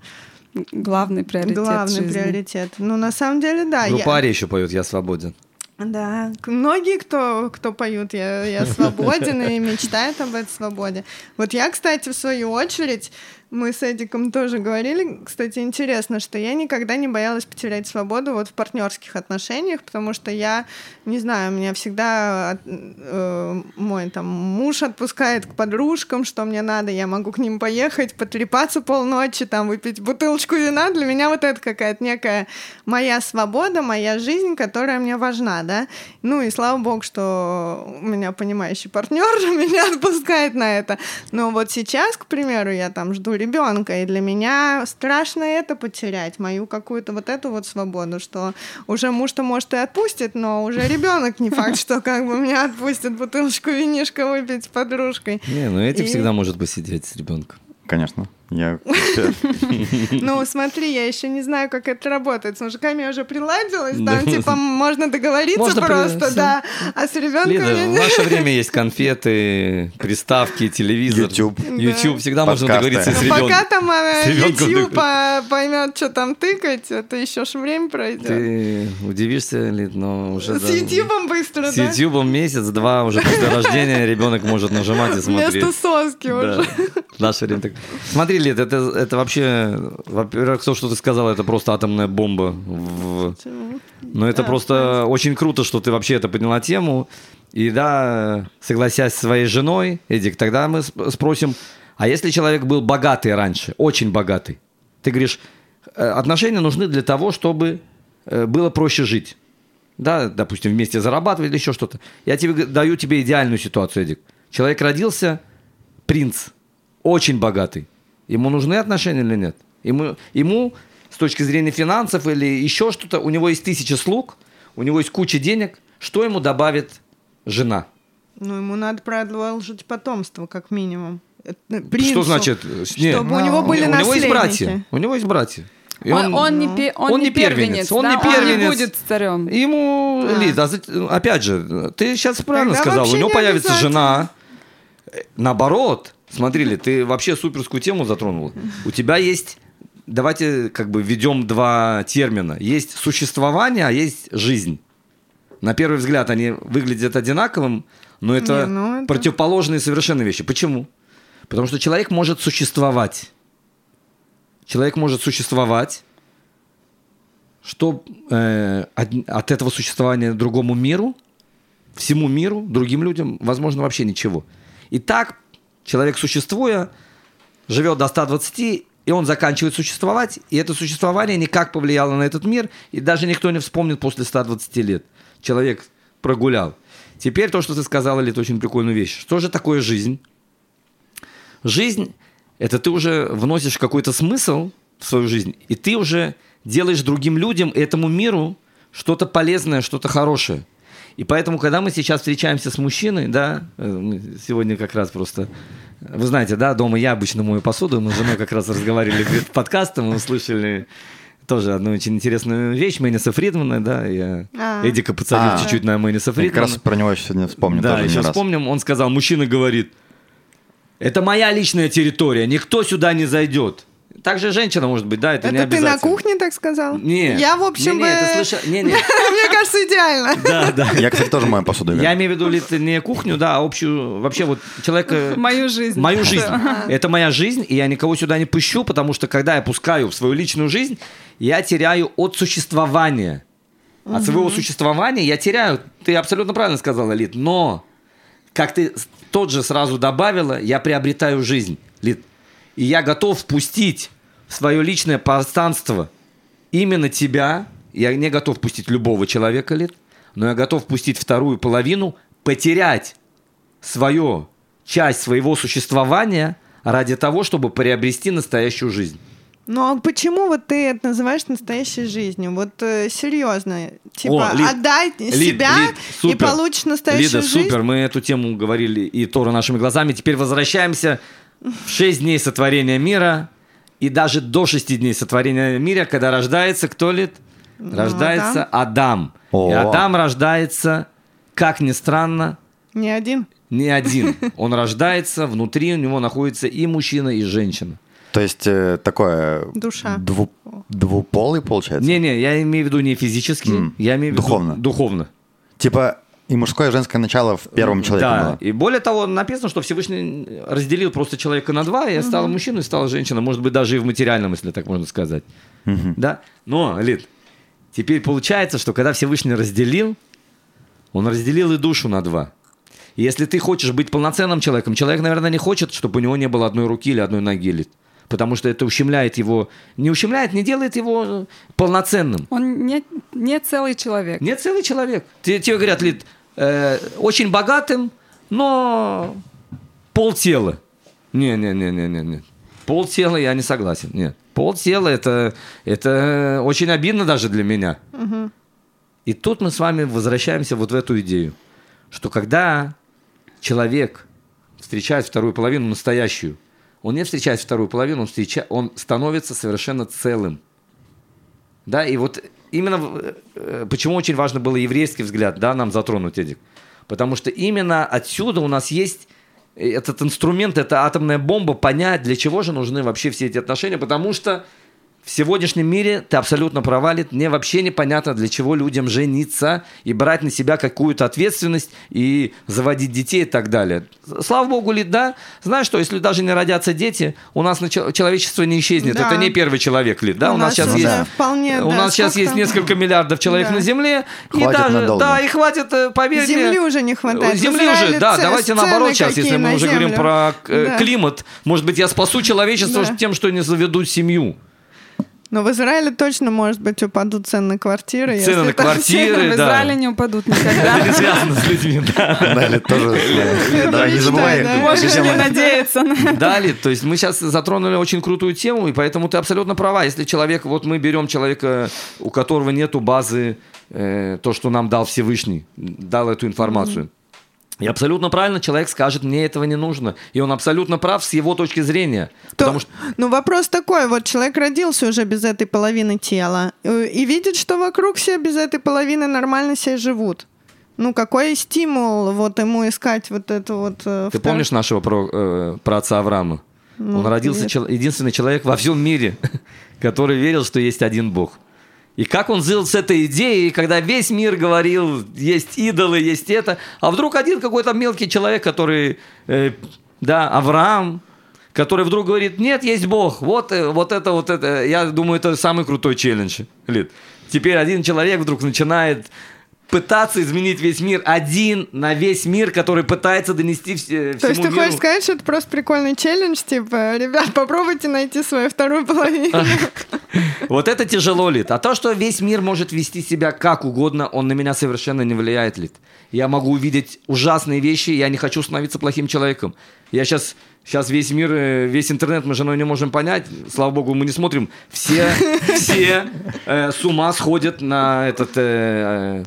Главный приоритет главный жизни. приоритет. Ну, на самом деле, да. я- Группа Ария еще поет «Я свободен». Да, многие, кто, кто поют я, «Я свободен» и мечтают об этой свободе. Вот я, кстати, в свою очередь, мы с Эдиком тоже говорили, кстати, интересно, что я никогда не боялась потерять свободу вот в партнерских отношениях, потому что я, не знаю, меня всегда э, мой там муж отпускает к подружкам, что мне надо, я могу к ним поехать, потрепаться полночи, там выпить бутылочку вина. Для меня вот это какая-то некая моя свобода, моя жизнь, которая мне важна, да. Ну и слава богу, что у меня понимающий партнер *laughs* меня отпускает на это. Но вот сейчас, к примеру, я там жду ребенка, и для меня страшно это потерять, мою какую-то вот эту вот свободу, что уже муж-то может и отпустит, но уже ребенок не факт, что как бы меня отпустит бутылочку винишка выпить с подружкой. Не, ну эти И- всегда может посидеть с ребенком. Конечно. Я... *laughs* Ну, смотри, я еще не знаю, как это работает. С мужиками я уже приладилась, там, типа, можно договориться просто, да. А с ребенком Лида, в наше время *laughs* есть конфеты, приставки, телевизор. YouTube. YouTube. Всегда можно договориться с Ну, ребенком. пока там э, С ребенком YouTube ты- по- поймет, что там тыкать, это еще ж время пройдет. Ты удивишься, Лид, но уже... С YouTube быстро, С да? YouTube месяц-два уже после рождения ребенок может нажимать и смотреть. Вместо соски уже. В наше время так. Смотри, Лид, это, это вообще, во-первых, то, что ты сказала, это просто атомная бомба в, Но это просто очень круто, что ты вообще это подняла тему. И да, согласясь с своей женой, Эдик, тогда мы сп- спросим, а если человек был богатый раньше, очень богатый? Ты говоришь, э, отношения нужны для того, чтобы э, было проще жить. Да, допустим, вместе зарабатывать или еще что-то. Я тебе даю тебе идеальную ситуацию, Эдик. Человек родился, принц, очень богатый. Ему нужны отношения или нет? Ему, ему с точки зрения финансов или еще что-то, у него есть тысяча слуг, у него есть куча денег, что ему добавит жена? Ну, ему надо продолжить потомство, как минимум. Это Что принцу, значит? Нет. Чтобы у него были у него есть наследники. братья. У него есть братья. И Он, он не, пе- он он не не первенец, первенец, он да, не первенец. будет царем. Ему, А. Лид, а опять же, ты сейчас правильно Тогда сказал, у него не появится жена. Э, Наоборот, смотри, Лид, ты вообще суперскую тему затронул. У тебя есть, давайте как бы введем два термина. Есть существование, а есть жизнь. На первый взгляд они выглядят одинаковым, но это, Не, ну это- противоположные совершенно вещи. Почему? Потому что человек может существовать. Человек может существовать, что э, от, от этого существования другому миру, всему миру, другим людям, возможно, вообще ничего. И так человек, существуя, живет до 120, и он заканчивает существовать, и это существование никак повлияло на этот мир, и даже никто не вспомнит после 120 лет. Человек прогулял. Теперь то, что ты сказала, это очень прикольную вещь. Что же такое жизнь? Жизнь – это ты уже вносишь какой-то смысл в свою жизнь, и ты уже делаешь другим людям, этому миру что-то полезное, что-то хорошее. И поэтому, когда мы сейчас встречаемся с мужчиной, да, э, мы сегодня как раз просто, вы знаете, да, дома я обычно мою посуду, мы с женой как раз разговаривали перед подкастом, мы услышали тоже одну очень интересную вещь Мэниса Фридмана, да, я А. Эдика подсадил А. чуть-чуть на Мэниса Я как Фридмана. раз про него сегодня вспомню Да, тоже еще раз. вспомним, он сказал, мужчина говорит, это моя личная территория, никто сюда не зайдет. Также женщина может быть, да, это, не Это ты на обязательно. кухне так сказал? Не. Я, в общем, не, не, бы- это слыша- не, *laughs* не. Мне кажется, идеально. Да, да. Я, кстати, тоже мою посуду Я имею в виду ли, не кухню, да, а общую, вообще вот человека... *laughs* Мою жизнь. Мою жизнь. Это моя жизнь, и я никого сюда не пущу, потому что когда я пускаю в свою личную жизнь, я теряю от существования. От своего существования я теряю. Ты абсолютно правильно сказала, Лид. Но, как ты тот же сразу добавила, я приобретаю жизнь. И я готов впустить в свое личное пространство именно тебя. Я не готов пустить любого человека, Лид. Но я готов пустить вторую половину, потерять свою часть своего существования ради того, чтобы приобрести настоящую жизнь. Ну а почему вот ты это называешь настоящей жизнью? Вот э, серьезно, типа О, Лид, отдай Лид, себя Лид, и супер. получишь настоящую Лида, жизнь. супер, мы эту тему говорили и Тора нашими глазами. Теперь возвращаемся в 6 дней сотворения мира и даже до 6 дней сотворения мира, когда рождается кто лид? Рождается Адам. О. И Адам рождается, как ни странно, Не один. не один. Он рождается, внутри у него находится и мужчина, и женщина. То есть э, такое... Душа. дву- двуполый, получается? Не-не, я имею в виду не физически, М. я имею в виду Духовно. духовно. Типа и мужское, и женское начало в первом человеке Да, было. и более того, написано, что Всевышний разделил просто человека на два, и стала мужчина, и стала женщина, может быть, даже и в материальном, если так можно сказать. Да? Но, Лид, теперь получается, что когда Всевышний разделил, он разделил и душу на два. И если ты хочешь быть полноценным человеком, человек, наверное, не хочет, чтобы у него не было одной руки или одной ноги, Лид. Потому что это ущемляет его, не ущемляет, не делает его э, полноценным. Он не, не целый человек. Нет, целый человек. Те- Тебе говорят, Лид, э, очень богатым, но полтела. Не-не-не-не-не. Полтела я не согласен. Нет. Полтела это, это очень обидно даже для меня. И тут мы с вами возвращаемся вот в эту идею, что когда человек встречает вторую половину настоящую, он не встречает вторую половину, он, встреча... он становится совершенно целым. Да, и вот именно э, э, почему очень важно было еврейский взгляд, да, нам затронуть, Эдик. Потому что именно отсюда у нас есть этот инструмент, эта атомная бомба, понять, для чего же нужны вообще все эти отношения, потому что в сегодняшнем мире ты абсолютно права, Лид. Мне вообще непонятно, для чего людям жениться и брать на себя какую-то ответственность и заводить детей и так далее. Слава богу, Лид, да. Знаешь что, если даже не родятся дети, у нас человечество не исчезнет. Да. Это не первый человек, Лид, да. У, У нас нас сейчас есть... вполне, у да, нас сейчас есть сколько- несколько миллиардов человек Да. на Земле. и Хватит даже, надолго. Да, и хватит, э, поверь мне. Земли уже не хватает. Земли уже, да, ц- давайте цены наоборот сейчас, если мы на уже говорим землю. про э, Да. климат, может быть, я спасу человечество Да. тем, что не заведу семью. Но в Израиле точно, может быть, упадут цены на квартиры. Цены если на квартиры. все- В да. Израиле не упадут никогда. Это не связано с людьми, да. Тоже... *laughs* Да, не забывай. Можешь не надеяться на Далее, то есть мы сейчас затронули очень крутую тему, и поэтому ты абсолютно права. Если человек, вот мы берем человека, у которого нету базы, э, то, что нам дал Всевышний, дал эту информацию. И абсолютно правильно человек скажет, мне этого не нужно. И он абсолютно прав с его точки зрения. То- Потому что Ну, вопрос такой, вот человек родился уже без этой половины тела э, и видит, что вокруг все без этой половины нормально себе живут. Ну, какой стимул вот ему искать вот эту вот... э, Ты втор- помнишь нашего про, э, про отца Авраама? Ну, Он родился чел- единственный человек во всем мире, *laughs* который верил, что есть один Бог. И как он жил с этой идеей, когда весь мир говорил, есть идолы, есть это, а вдруг один какой-то мелкий человек, который, э, да, Авраам, который вдруг говорит, нет, есть Бог, вот, э, вот это, вот это. Я думаю, это самый крутой челлендж, Лид. Теперь один человек вдруг начинает пытаться изменить весь мир, один на весь мир, который пытается донести все, То есть ты миру. хочешь сказать, что это просто прикольный челлендж, типа, ребят, попробуйте найти свою вторую половину. *laughs* Вот это тяжело, Лид. А то, что весь мир может вести себя как угодно, он на меня совершенно не влияет, Лид. Я могу увидеть ужасные вещи, я не хочу становиться плохим человеком. Я сейчас, сейчас весь мир, э, весь интернет мы с женой не можем понять. Слава богу, мы не смотрим. Все, *laughs* все э, с ума сходят на этот э,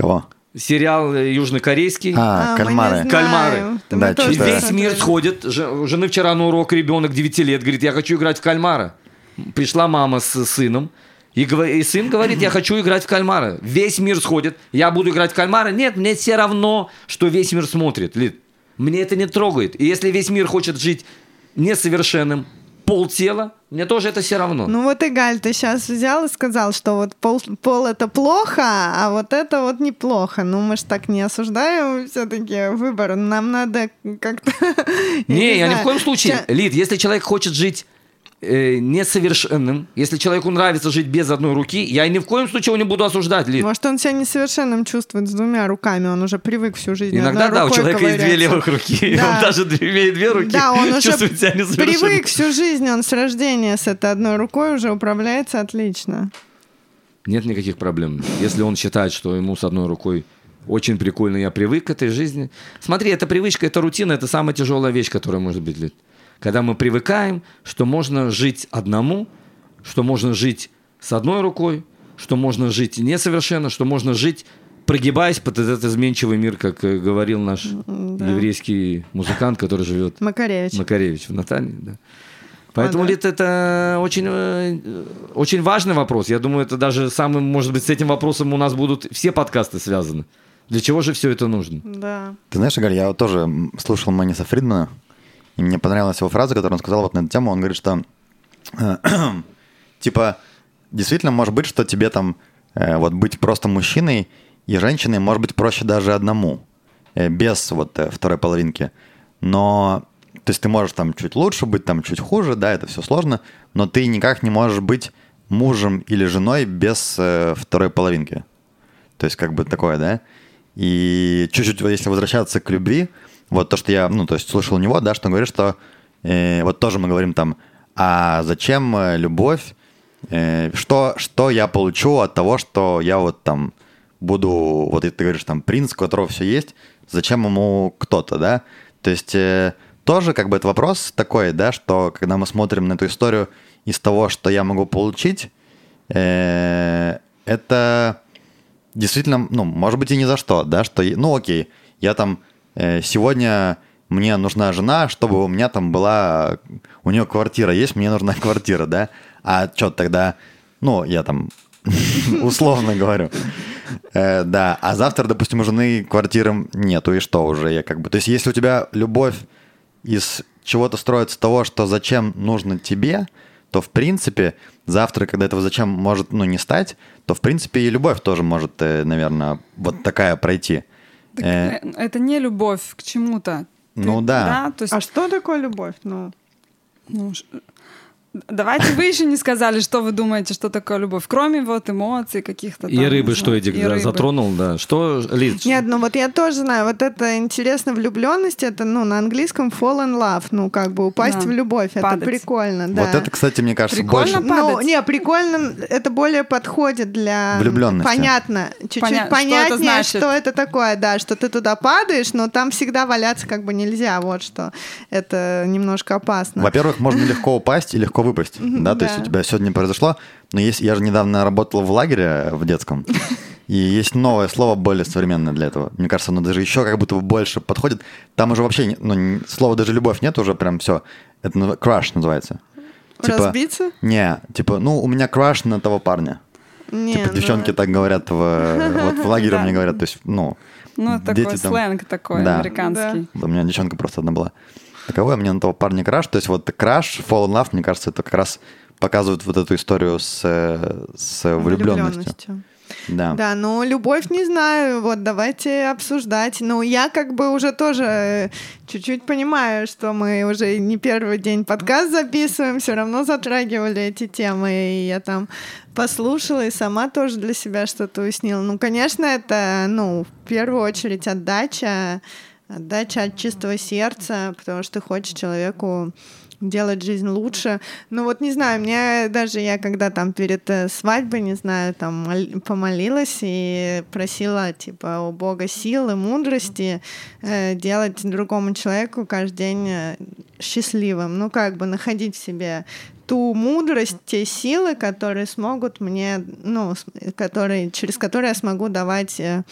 Кого? сериал э, южнокорейский. А, мы не кальмары. Кальмары. Мы Да, тоже весь мир сходит. Жены вчера на урок ребенок 9 лет говорит, я хочу играть в кальмара. Пришла мама с сыном. И, и сын говорит, я хочу играть в кальмара. Весь мир сходит. Я буду играть в кальмара. Нет, мне все равно, что весь мир смотрит. Лид, мне это не трогает. И если весь мир хочет жить несовершенным, полтела, мне тоже это все равно. Ну вот, Игаль, ты сейчас взял и сказал, что вот пол, пол это плохо, а вот это вот неплохо. Ну мы ж так не осуждаем все-таки выбор. Нам надо как-то... *laughs* Не, я ни в коем случае. Ча- Лид, если человек хочет жить э, несовершенным, если человеку нравится жить без одной руки, я ни в коем случае его не буду осуждать, Лид. Может, он себя несовершенным чувствует с двумя руками, он уже привык всю жизнь Иногда, да, у человека есть две левых руки, *laughs* Да. он даже имеет две руки, Да, он *laughs* уже чувствует себя несовершенным. привык всю жизнь, он с рождения с этой одной рукой уже управляется отлично. Нет никаких проблем. Если он считает, что ему с одной рукой очень прикольно, я привык к этой жизни. Смотри, это привычка, это рутина, это самая тяжелая вещь, которая может быть. Лид. Когда мы привыкаем, что можно жить одному, что можно жить с одной рукой, что можно жить несовершенно, что можно жить прогибаясь под этот изменчивый мир, как э, говорил наш еврейский музыкант, который живет Макаревич. Макаревич в Наталье, да. Поэтому, А, да. Лид, это очень, э, очень важный вопрос. Я думаю, это даже самым, может быть, с этим вопросом у нас будут все подкасты связаны. Для чего же все это нужно? Да. Ты знаешь, Галь, я вот тоже слушал Маниса Фридмана, и мне понравилась его фраза, которую он сказал вот на эту тему. Он говорит, что э, *clears throat* типа действительно может быть, что тебе там э, вот быть просто мужчиной и женщиной может быть проще даже одному, э, без вот второй половинки. Но то есть ты можешь там чуть лучше быть, там чуть хуже, да, это все сложно, но ты никак не можешь быть мужем или женой без э, второй половинки. То есть как бы такое, да? И чуть-чуть, если возвращаться к любви, вот то, что я, ну, то есть слышал у него, да, что он говорит, что э, вот тоже мы говорим там, а зачем э, любовь, Э, что, что я получу от того, что я вот там буду, вот ты говоришь, там, принц, у которого все есть, зачем ему кто-то, да? То есть э, тоже как бы это вопрос такой, да, что когда мы смотрим на эту историю из того, что я могу получить, э, это действительно, ну, может быть, и ни за что, да, что, ну, окей, я там сегодня мне нужна жена, чтобы у меня там была, у нее квартира. Есть, мне нужна *laughs* квартира, да, а что тогда, ну, я там *laughs* условно говорю, Э, да, а завтра, допустим, у жены квартиры нету, и что уже я как бы, то есть если у тебя любовь из чего-то строится того, что зачем нужно тебе, то в принципе завтра, когда этого зачем может ну, не стать, то в принципе и любовь тоже может, э, наверное, вот такая пройти. Так, э, это не любовь к чему-то. Ну да. да? То есть... А что такое любовь? Ну, ну Давайте вы еще не сказали, что вы думаете, что такое любовь, кроме вот эмоций каких-то. И рыбы, что Эдик да, затронул, да. Что, Лиз? Нет, ну вот я тоже знаю, вот это интересно влюбленность, это, ну, на английском fall in love, ну, как бы упасть да. в любовь, падать. это прикольно, да. Вот это, кстати, мне кажется, прикольно больше... Падать. Ну, не, прикольно, это более подходит для... Влюбленности. Понятно, чуть-чуть Поня... понятнее, что это, что это такое, да, что ты туда падаешь, но там всегда валяться как бы нельзя, вот что это немножко опасно. Во-первых, можно легко упасть и легко легко выпасть, да, то есть у тебя сегодня произошло, но есть, я же недавно работал в лагере в детском, *laughs* и есть новое слово более современное для этого. Мне кажется, оно даже еще как будто бы больше подходит. Там уже вообще, ну, слова даже любовь нет уже прям все. Это краш называется. Типа, Разбиться? Не, типа, ну, у меня краш на того парня. Не, типа, ну... девчонки так говорят, в, вот в *laughs* лагере мне говорят, то есть, ну, Ну, такой дети сленг такой, американский. У меня девчонка просто одна была таковой, мне на того парня краш. То есть вот краш, fall in love, мне кажется, это как раз показывает вот эту историю с, с влюбленностью. влюбленностью. Да. Да, но любовь не знаю. Вот давайте обсуждать. Ну, я как бы уже тоже чуть-чуть понимаю, что мы уже не первый день подкаст записываем, все равно затрагивали эти темы. И я там послушала и сама тоже для себя что-то уяснила. Ну, конечно, это, ну, в первую очередь отдача Отдача от чистого сердца, потому что ты хочешь человеку делать жизнь лучше. Ну вот не знаю, мне даже я когда там перед э, свадьбой, не знаю, там помолилась и просила типа у Бога силы, мудрости э, делать другому человеку каждый день э, счастливым. Ну как бы находить в себе ту мудрость, те силы, которые смогут мне, ну, которые, через которые я смогу давать э,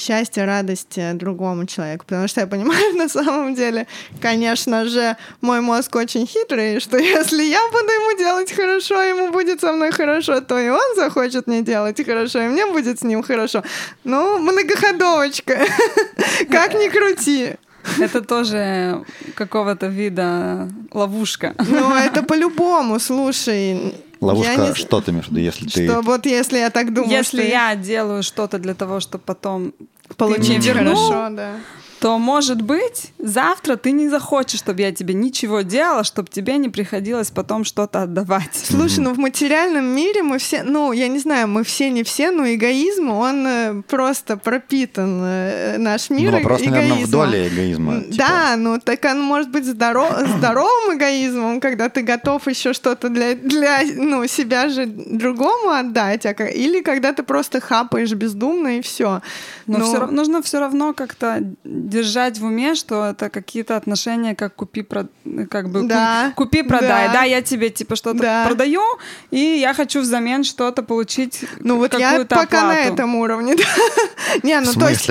счастье, радость э, другому человеку. Потому что я понимаю, *laughs* на самом деле, конечно же, мой мозг очень хитрый, что *laughs* если я буду ему делать хорошо, ему будет со мной хорошо, то и он захочет мне делать хорошо, и мне будет с ним хорошо. Ну, многоходовочка. *laughs* Как ни крути. Это тоже какого-то вида ловушка. Ну, это по-любому, слушай. Ловушка, не... что ты имеешь в виду, если ты... Что вот если я так думаю, Если что... я делаю что-то для того, чтобы потом получить хорошо, да то, может быть, завтра ты не захочешь, чтобы я тебе ничего делала, чтобы тебе не приходилось потом что-то отдавать. Слушай, ну в материальном мире мы все, ну, я не знаю, мы все не все, но эгоизм, он э, просто пропитан, э, наш мир Ну, вопрос, эгоизмом. наверное, в доле эгоизма. Типа. Да, ну, так он может быть здоров, *coughs* здоровым эгоизмом, когда ты готов еще что-то для, для ну, себя же другому отдать, а, или когда ты просто хапаешь бездумно и все. Но, но... Все, нужно все равно как-то держать в уме, что это какие-то отношения, как купи, как бы да. купи, продай. Да. да, я тебе типа что-то да. продаю, и я хочу взамен что-то получить. Ну вот я пока оплату. на этом уровне. *laughs* Не, ну то есть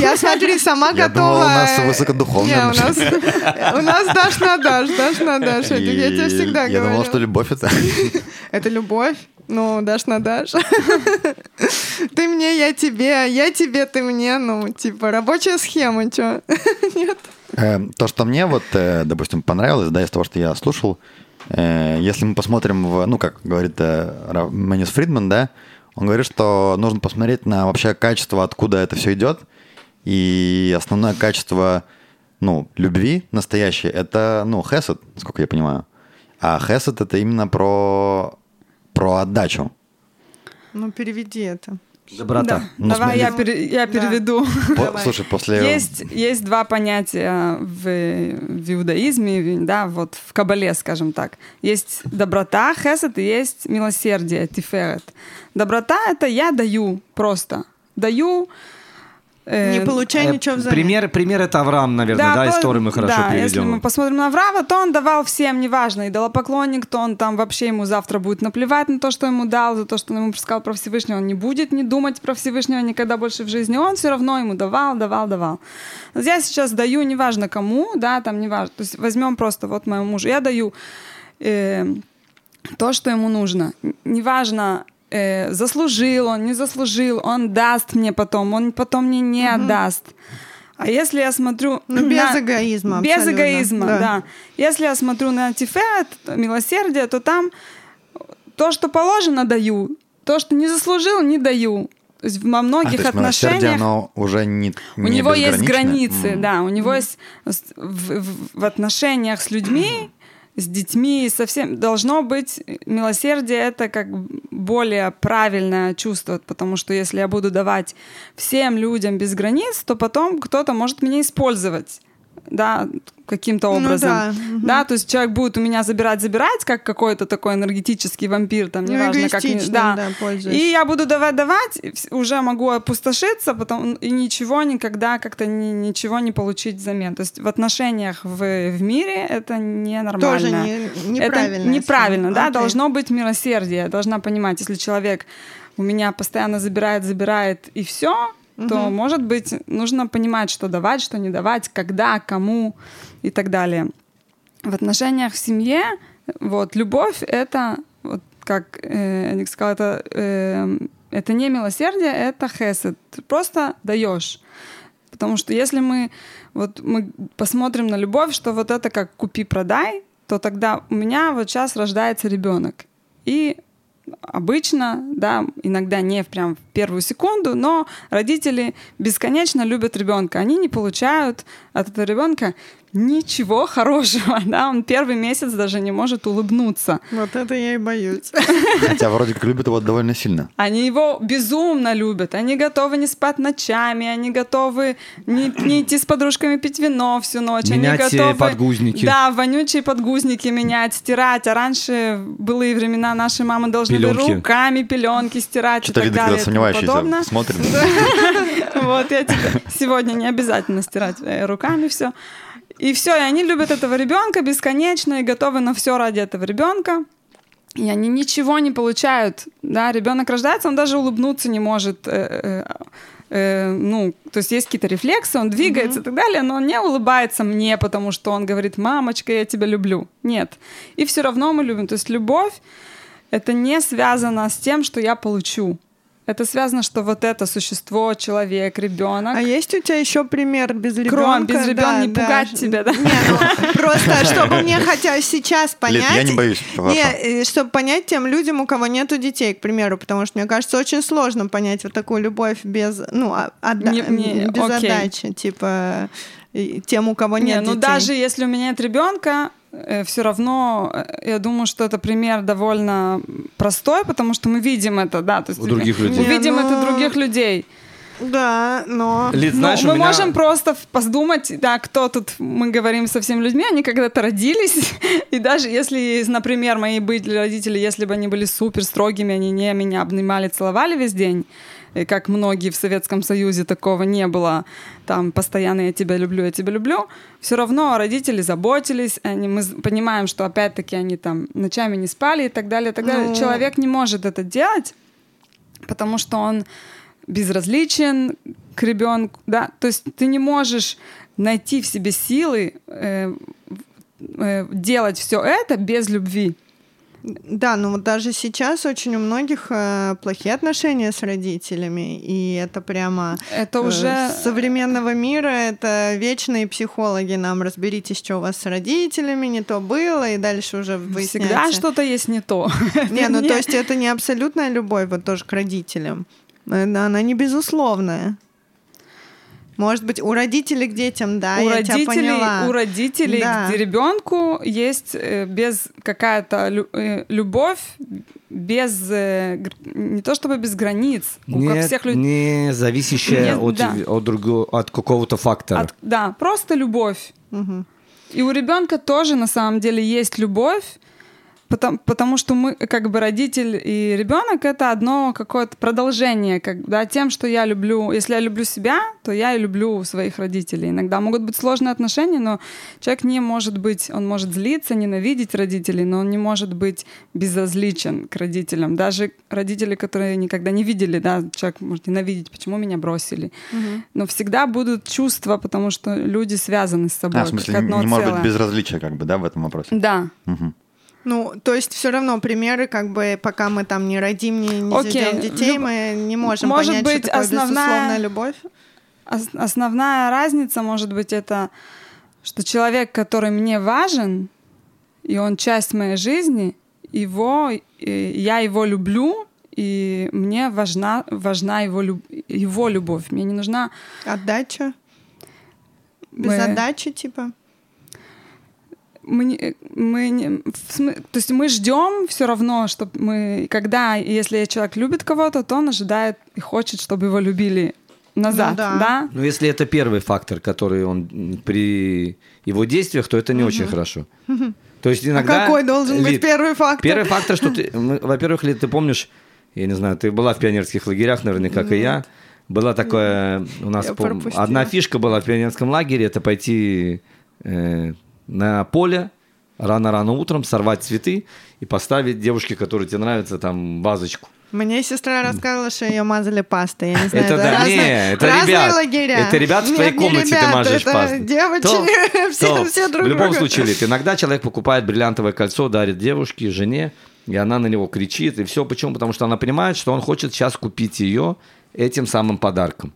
я смотри, сама *laughs* готова. у нас высокодуховно. У нас дашь на дашь, дашь на дашь. Я тебе всегда говорю. Я думал, что любовь это. *laughs* Это любовь. Ну, дашь на дашь. *laughs* Ты мне, я тебе, я тебе, ты мне. Ну, типа, рабочая схема, чё? *laughs* Нет. Эм, то, что мне вот, э, допустим, понравилось, да, из того, что я слушал, э, если мы посмотрим в, ну, как говорит э, Манис Фридман, да, он говорит, что нужно посмотреть на вообще качество, откуда это все идет. И основное качество, ну, любви настоящее, это, ну, хесед, насколько я понимаю. А хесед это именно про про отдачу. Ну, переведи это. Доброта. Да. Ну, Давай я, пере, я переведу. По, *laughs* слушай, после... Есть, есть два понятия в, в иудаизме, да, вот в Кабале, скажем так. Есть доброта, хесед, и есть милосердие, тиферет. Доброта — это я даю просто. Даю не получая э, ничего взамен. Пример, пример это Авраам, наверное, да, да историю мы хорошо да, переведем. если мы посмотрим на Авраама, то он давал всем, неважно, и поклонник, то он там вообще ему завтра будет наплевать на то, что ему дал, за то, что он ему сказал про Всевышнего, он не будет не думать про Всевышнего никогда больше в жизни, он все равно ему давал, давал, давал. Я сейчас даю, неважно кому, да, там неважно, то есть возьмем просто вот моему мужу, я даю э, то, что ему нужно, неважно, э, заслужил он, не заслужил, он даст мне потом, он потом мне не mm-hmm. отдаст. А если я смотрю... Ну, без на... эгоизма. Без абсолютно. эгоизма, да. да. Если я смотрю на антифет, милосердие, то там то, что положено, даю. То, что не заслужил, не даю. То есть во многих а, отношениях... оно уже не У него есть границы, mm. да. У него mm. есть в, в, в отношениях с людьми с детьми, совсем должно быть милосердие это как более правильное чувство, потому что если я буду давать всем людям без границ, то потом кто-то может меня использовать да, каким-то ну образом. Ну, да. да, то есть человек будет у меня забирать, забирать, как какой-то такой энергетический вампир, там, ну, неважно, как... Да, да и я буду давать, давать, уже могу опустошиться, потом и ничего никогда как-то ни, ничего не получить взамен. То есть в отношениях в, в мире это ненормально. Тоже не, неправильно. Это неправильно, да, okay. должно быть милосердие. Я должна понимать, если человек у меня постоянно забирает, забирает, и все, угу. то, может быть, нужно понимать, что давать, что не давать, когда, кому и так далее. В отношениях в семье вот любовь это вот как э, Ник сказал, это э, это не милосердие, это хесед. Ты просто даешь. Потому что если мы вот мы посмотрим на любовь, что вот это как купи-продай, то тогда у меня вот сейчас рождается ребенок. И обычно, да, иногда не прям в первую секунду, но родители бесконечно любят ребенка. Они не получают от этого ребенка ничего хорошего, *laughs* да, он первый месяц даже не может улыбнуться. Вот это я и боюсь. Хотя вроде как любят его довольно сильно. Они его безумно любят, они готовы не спать ночами, они готовы не, не идти с подружками пить вино всю ночь, менять они готовы... подгузники. Да, вонючие подгузники менять, стирать, а раньше былые времена наши мамы должны были руками пеленки стирать Что-то и так далее. сомневающийся, смотрим. *laughs* Вот, я тебе сегодня не обязательно стирать э, руками все. И все, и они любят этого ребенка бесконечно и готовы на все ради этого ребенка. И они ничего не получают. Да, ребенок рождается, он даже улыбнуться не может. Э, э, э, ну, то есть есть какие-то рефлексы, он двигается mm-hmm. и так далее, но он не улыбается мне, потому что он говорит, мамочка, я тебя люблю. Нет. И все равно мы любим. То есть любовь это не связано с тем, что я получу. Это связано, что вот это существо, человек, ребенок. А есть у тебя еще пример без ребенка? Кром, без ребенка да, не да. пугать тебя, да? Не, ну, просто *laughs* чтобы мне хотя сейчас понять... Лид, я не боюсь. Не, чтобы понять тем людям, у кого нету детей, к примеру, потому что, мне кажется, очень сложно понять вот такую любовь без, ну, отда... не, не, без окей. отдачи, типа тем, у кого нет не, ну детей. даже если у меня нет ребенка, Э, все равно, э, я думаю, что это пример довольно простой, потому что мы видим это, да, то есть у других людей. Мы видим Не, это других людей. Да, но... Лид, ну, знаешь, мы меня... можем просто подумать, да, кто тут, мы говорим со всеми людьми, они когда-то родились, *laughs* и даже если, например, мои были родители, если бы они были супер строгими, они не меня обнимали, целовали весь день, и как многие в Советском Союзе такого не было, там постоянно я тебя люблю, я тебя люблю, все равно родители заботились, они, мы понимаем, что опять-таки они там ночами не спали и так далее, и так далее. Ну... Человек не может это делать, потому что он безразличен к ребенку, да, то есть ты не можешь найти в себе силы э, э, делать все это без любви. Да, ну вот даже сейчас очень у многих э, плохие отношения с родителями, и это прямо это уже э, современного мира, это вечные психологи нам разберитесь, что у вас с родителями не то было, и дальше уже выясняется. Всегда что-то есть не то. *laughs* Не, ну то есть это не абсолютная любовь вот тоже к родителям, она не безусловная. Может быть, у родителей к детям, да, у я родителей, тебя поняла. У родителей да. к ребенку есть э, без какая-то э, любовь, без э, не то чтобы без границ, не, как всех людей, не зависящая Нет, от, да. от, другого, от какого-то фактора. От, да, просто любовь. Угу. И у ребенка тоже на самом деле есть любовь, Потому, потому что мы, как бы родитель и ребенок, это одно какое-то продолжение, как, да, тем, что я люблю. Если я люблю себя, то я и люблю своих родителей. Иногда могут быть сложные отношения, но человек не может быть, он может злиться, ненавидеть родителей, но он не может быть безразличен к родителям. Даже родители, которые никогда не видели, да, человек может ненавидеть, почему меня бросили. Угу. Но всегда будут чувства, потому что люди связаны с собой. А, в смысле, не, не может быть безразличия, как бы, да, в этом вопросе? Да. Угу. Ну, то есть все равно примеры, как бы, пока мы там не родим, не, не okay. детей, Люб... мы не можем Может понять, быть, что такое основная... безусловная любовь. основная разница, может быть, это, что человек, который мне важен, и он часть моей жизни, его, я его люблю, и мне важна, важна его, его любовь. Мне не нужна... Отдача? Без мы... отдачи, типа? Мы, мы то есть мы ждем все равно, чтобы мы, когда, если человек любит кого-то, то он ожидает и хочет, чтобы его любили назад, ну, да. да? Ну, если это первый фактор, который он при его действиях, то это не угу. очень хорошо. То есть иногда... А какой должен быть первый фактор? Первый фактор, что ты, *laughs* во-первых, ли ты помнишь, я не знаю, ты была в пионерских лагерях, наверное, как и я. Была такая, у нас пом... одна фишка была в пионерском лагере, это пойти э, на поле рано-рано утром, сорвать цветы и поставить девушке, которая тебе нравится, там вазочку. Мне сестра рассказывала, что ее мазали пастой. Я не знаю, это, это да, разные, не, это ребят. Лагеря. Это ребят в твоей Нет, комнате ребят, ты мажешь это пастой. девочки, то, *laughs* все, то, все друг В любом друга. случае, Лит, иногда человек покупает бриллиантовое кольцо, дарит девушке, жене, и она на него кричит, и все. Почему? Потому что она понимает, что он хочет сейчас купить ее этим самым подарком.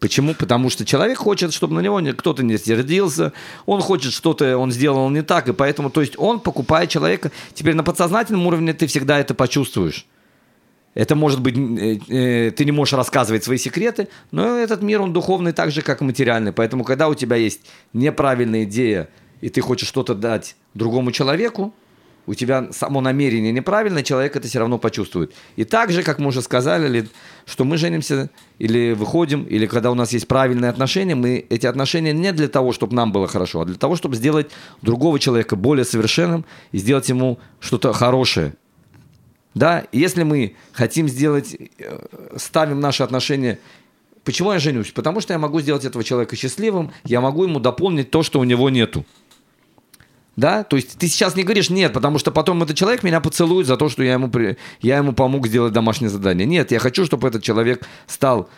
Почему? Потому что человек хочет, чтобы на него кто-то не сердился, он хочет что-то, он сделал не так, и поэтому, то есть он покупает человека. Теперь на подсознательном уровне ты всегда это почувствуешь. Это может быть, э, э, ты не можешь рассказывать свои секреты, но этот мир, он духовный так же, как и материальный. Поэтому, когда у тебя есть неправильная идея, и ты хочешь что-то дать другому человеку, у тебя само намерение неправильное, человек это все равно почувствует. И так же, как мы уже сказали, что мы женимся или выходим, или когда у нас есть правильные отношения, мы эти отношения не для того, чтобы нам было хорошо, а для того, чтобы сделать другого человека более совершенным и сделать ему что-то хорошее. Да, если мы хотим сделать, э, ставим наши отношения Почему я женюсь? Потому что я могу сделать этого человека счастливым, я могу ему дополнить то, что у него нету. Да, то есть ты сейчас не говоришь нет, потому что потом этот человек меня поцелует за то, что я ему, я ему помог сделать домашнее задание. Нет, я хочу, чтобы этот человек стал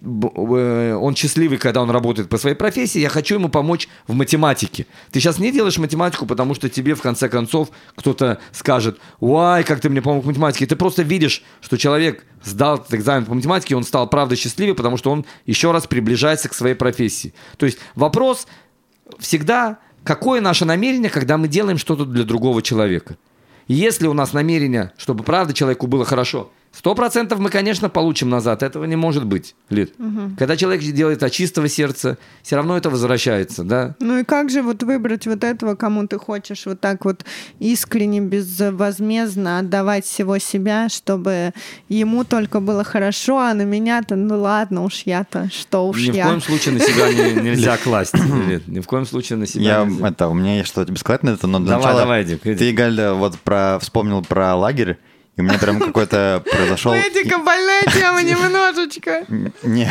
э, он счастливый, когда он работает по своей профессии, я хочу ему помочь в математике. Ты сейчас не делаешь математику, потому что тебе в конце концов кто-то скажет, «Уай, как ты мне помог в математике». Ты просто видишь, что человек сдал этот экзамен по математике, он стал правда счастливый, потому что он еще раз приближается к своей профессии. То есть вопрос всегда какое наше намерение, когда мы делаем что-то для другого человека. И если у нас намерение, чтобы правда человеку было хорошо, Сто процентов мы, конечно, получим назад. Этого не может быть, Лид. Угу. Когда человек делает от чистого сердца, все равно это возвращается, да? Ну и как же вот выбрать вот этого, кому ты хочешь вот так вот искренне, безвозмездно отдавать всего себя, чтобы ему только было хорошо, а на меня-то, ну ладно уж я-то, что уж Ни я. в коем случае на себя *laughs* нельзя класть, Лид. Ни в коем случае на себя Я, это, у меня есть что-то сказать на это, но Давай, начала... давай, Дик. Ты, Галь, вот про, вспомнил про лагерь, и у меня прям какой-то произошел... Эдика, больная тема немножечко. Не.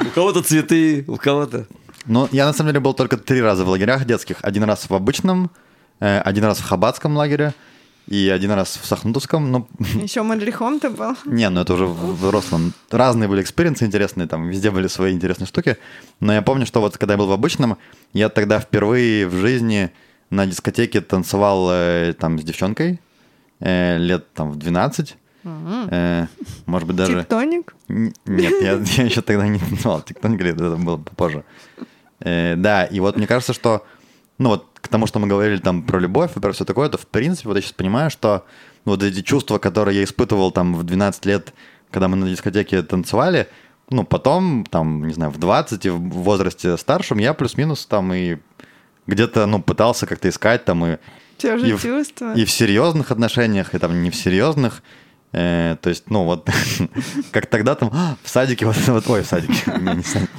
У кого-то цветы, у кого-то... Ну, я на самом деле был только три раза в лагерях детских. Один раз в обычном, э, один раз в Хабадском лагере и один раз в Сохнутовском. Ну, *laughs* Еще мадрихом ты был? не, ну это уже в взрослом. Разные были experience ы интересные, там везде были свои интересные штуки. Но я помню, что вот когда я был в обычном, я тогда впервые в жизни на дискотеке танцевал э, там с девчонкой э, лет там в 12. Э, может быть, даже... Тектоник? Нет, я, *laughs* я еще тогда не танцевал. Тектоник, это было попозже. Э, да, и вот мне кажется, что, ну вот к тому, что мы говорили там про любовь и про все такое, то в принципе вот я сейчас понимаю, что ну, вот эти чувства, которые я испытывал там в 12 лет, когда мы на дискотеке танцевали, ну потом, там, не знаю, в 20 и в возрасте старшем я плюс-минус там и где-то, ну, пытался как-то искать там и Те же и в- чувства. и в серьезных отношениях, и там не в серьезных. Э, то есть, ну вот, *laughs* как тогда там «А, в садике, вот, вот ой, в садике, *laughs* не, не в садике.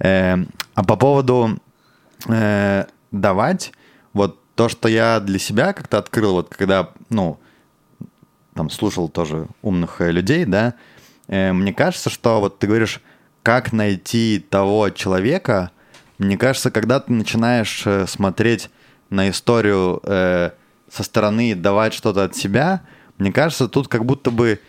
Э, а по поводу э, давать, вот то, что я для себя как-то открыл, вот когда, ну, там слушал тоже умных э, людей, да, э, мне кажется, что вот ты говоришь, как найти того человека, мне кажется, когда ты начинаешь э, смотреть на историю э, со стороны, давать что-то от себя, мне кажется, тут как будто бы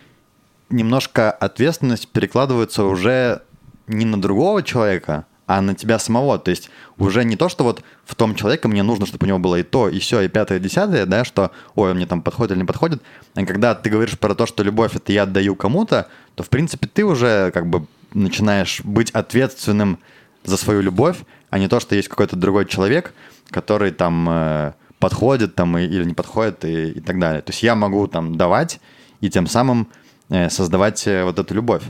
немножко ответственность перекладывается уже не на другого человека, а на тебя самого. То есть уже не то, что вот в том человеке мне нужно, чтобы у него было и то, и все, и пятое, и десятое, да, что, ой, он мне там подходит или не подходит. А когда ты говоришь про то, что любовь это я отдаю кому-то, то, в принципе, ты уже как бы начинаешь быть ответственным за свою любовь, а не то, что есть какой-то другой человек, который там э, подходит там и, или не подходит и, и так далее. То есть я могу там давать и тем самым э, создавать э, вот эту любовь.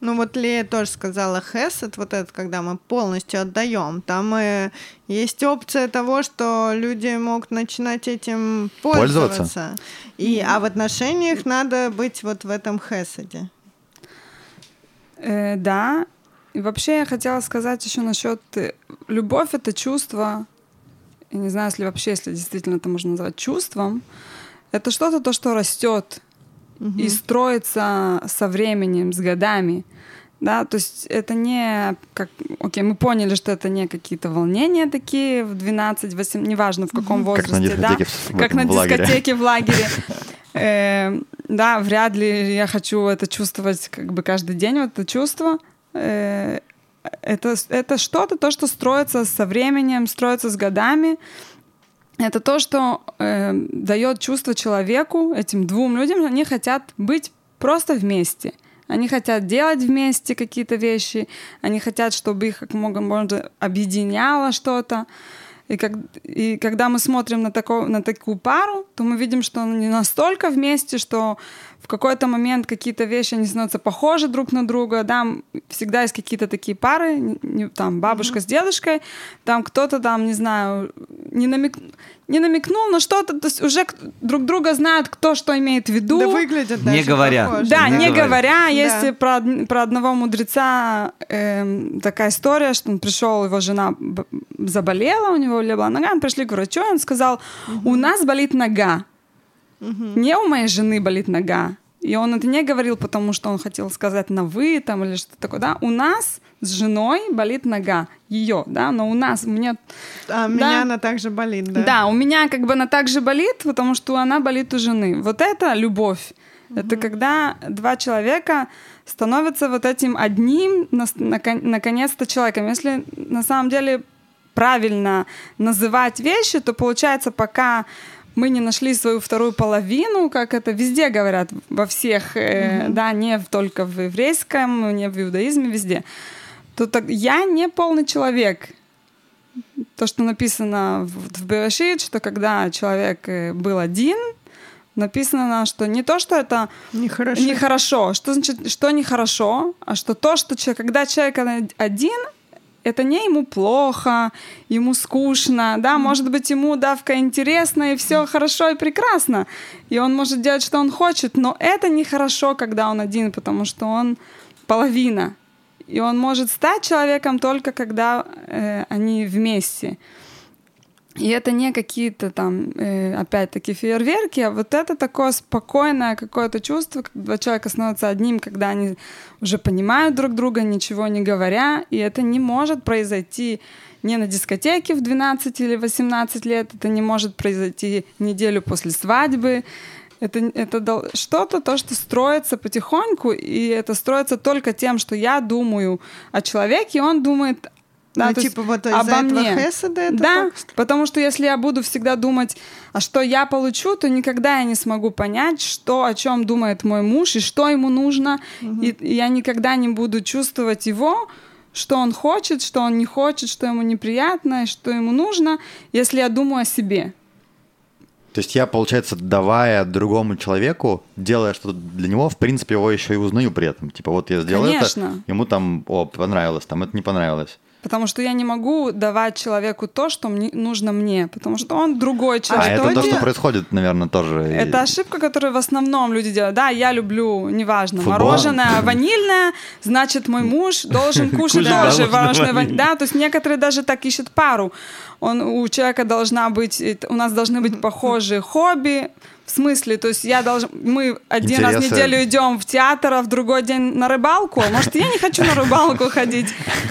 Ну вот Лея тоже сказала хесед, вот это, когда мы полностью отдаем. Там э, есть опция того, что люди могут начинать этим пользоваться. Пользоваться? И, а в отношениях надо быть вот в этом хеседе. Э, да. И вообще я хотела сказать еще насчет э, любовь это чувство. Я не знаю, если вообще, если действительно это можно назвать чувством. Это что-то то, что растет Мгм. и строится со временем, с годами. Да, то есть это не как, окей, мы поняли, что это не какие-то волнения такие в 12, 8, неважно в каком Как на возрасте, да, дискотеке в- как на дискотеке в лагере. *laughs* Э, Да, вряд ли я хочу это чувствовать как бы каждый день, вот это чувство. Э, Это, это что-то, то, что строится со временем, строится с годами. Это то, что э, дает чувство человеку, этим двум людям, они хотят быть просто вместе. Они хотят делать вместе какие-то вещи, они хотят, чтобы их как можно, можно объединяло что-то. И, как, и когда мы смотрим на, тако, на такую пару, то мы видим, что они настолько вместе, что в какой-то момент какие-то вещи, они становятся похожи друг на друга, да, всегда есть какие-то такие пары, не- не- там бабушка с дедушкой, там кто-то там, не знаю, не, намек, не намекнул на что-то, то есть уже друг друга знают, кто что имеет в виду. Да выглядят Не даже говоря. похоже. Да, Не не, говоря, Да. есть про, од- про одного мудреца эм, такая история, что он пришел, его жена заболела, у него болела нога, он пришли к врачу, и он сказал, у нас болит нога, не у моей жены болит нога. И он это не говорил, потому что он хотел сказать на вы там или что-то такое, да, у нас с женой болит нога, ее, да, но у нас, у меня А Да. меня она также болит, да. да. у меня как бы она также болит, потому что она болит у жены. Вот это любовь. Это когда два человека становятся вот этим одним, наконец-то, человеком. Если на самом деле правильно называть вещи, то получается, пока мы не нашли свою вторую половину, как это везде говорят, во всех, э, да, не только в еврейском, не в иудаизме, везде, то так, я не полный человек. То, что написано в, в Берешит, что когда человек э, был один, написано, что не то, что это Нехорошо. нехорошо, что значит, что нехорошо, а что то, что человек, когда человек один, это не ему плохо, ему скучно, да, может быть, ему давка интересно, и все хорошо и прекрасно, и он может делать, что он хочет, но это нехорошо, когда он один, потому что он половина, и он может стать человеком только когда э, они вместе. И это не какие-то там, э, опять-таки, фейерверки, а вот это такое спокойное какое-то чувство, когда человек становится одним, когда они уже понимают друг друга, ничего не говоря, и это не может произойти не на дискотеке в 12 или 18 лет, это не может произойти неделю после свадьбы, это, это что-то, то, что строится потихоньку, и это строится только тем, что я думаю о человеке, и он думает Ну, то есть типа вот из-за обо этого мне. хеседа это да, так? потому что если я буду всегда думать, а что я получу, то никогда я не смогу понять, что о чем думает мой муж и что ему нужно, и, и я никогда не буду чувствовать его, что он хочет, что он не хочет, что ему неприятно, и что ему нужно, если я думаю о себе. То есть я, получается, давая другому человеку, делая что-то для него, в принципе, его еще и узнаю при этом. Типа вот я сделал Конечно. это, ему там, о, понравилось, там это не понравилось. Потому что я не могу давать человеку то, что мне, нужно мне, потому что он другой А, человек. что это то, что происходит, наверное, тоже. Это ошибка, которую в основном люди делают. Да, я люблю, неважно, Футбол. мороженое ванильное, значит, мой муж должен *laughs* кушать тоже мороженое. Да, то есть некоторые даже так ищут пару. Он, у человека должна быть, э, у нас должны быть похожие хобби, в смысле, то есть я должен, мы один раз в Интересы. неделю идем в театр, а в другой день на рыбалку. Может, я не хочу на рыбалку ходить.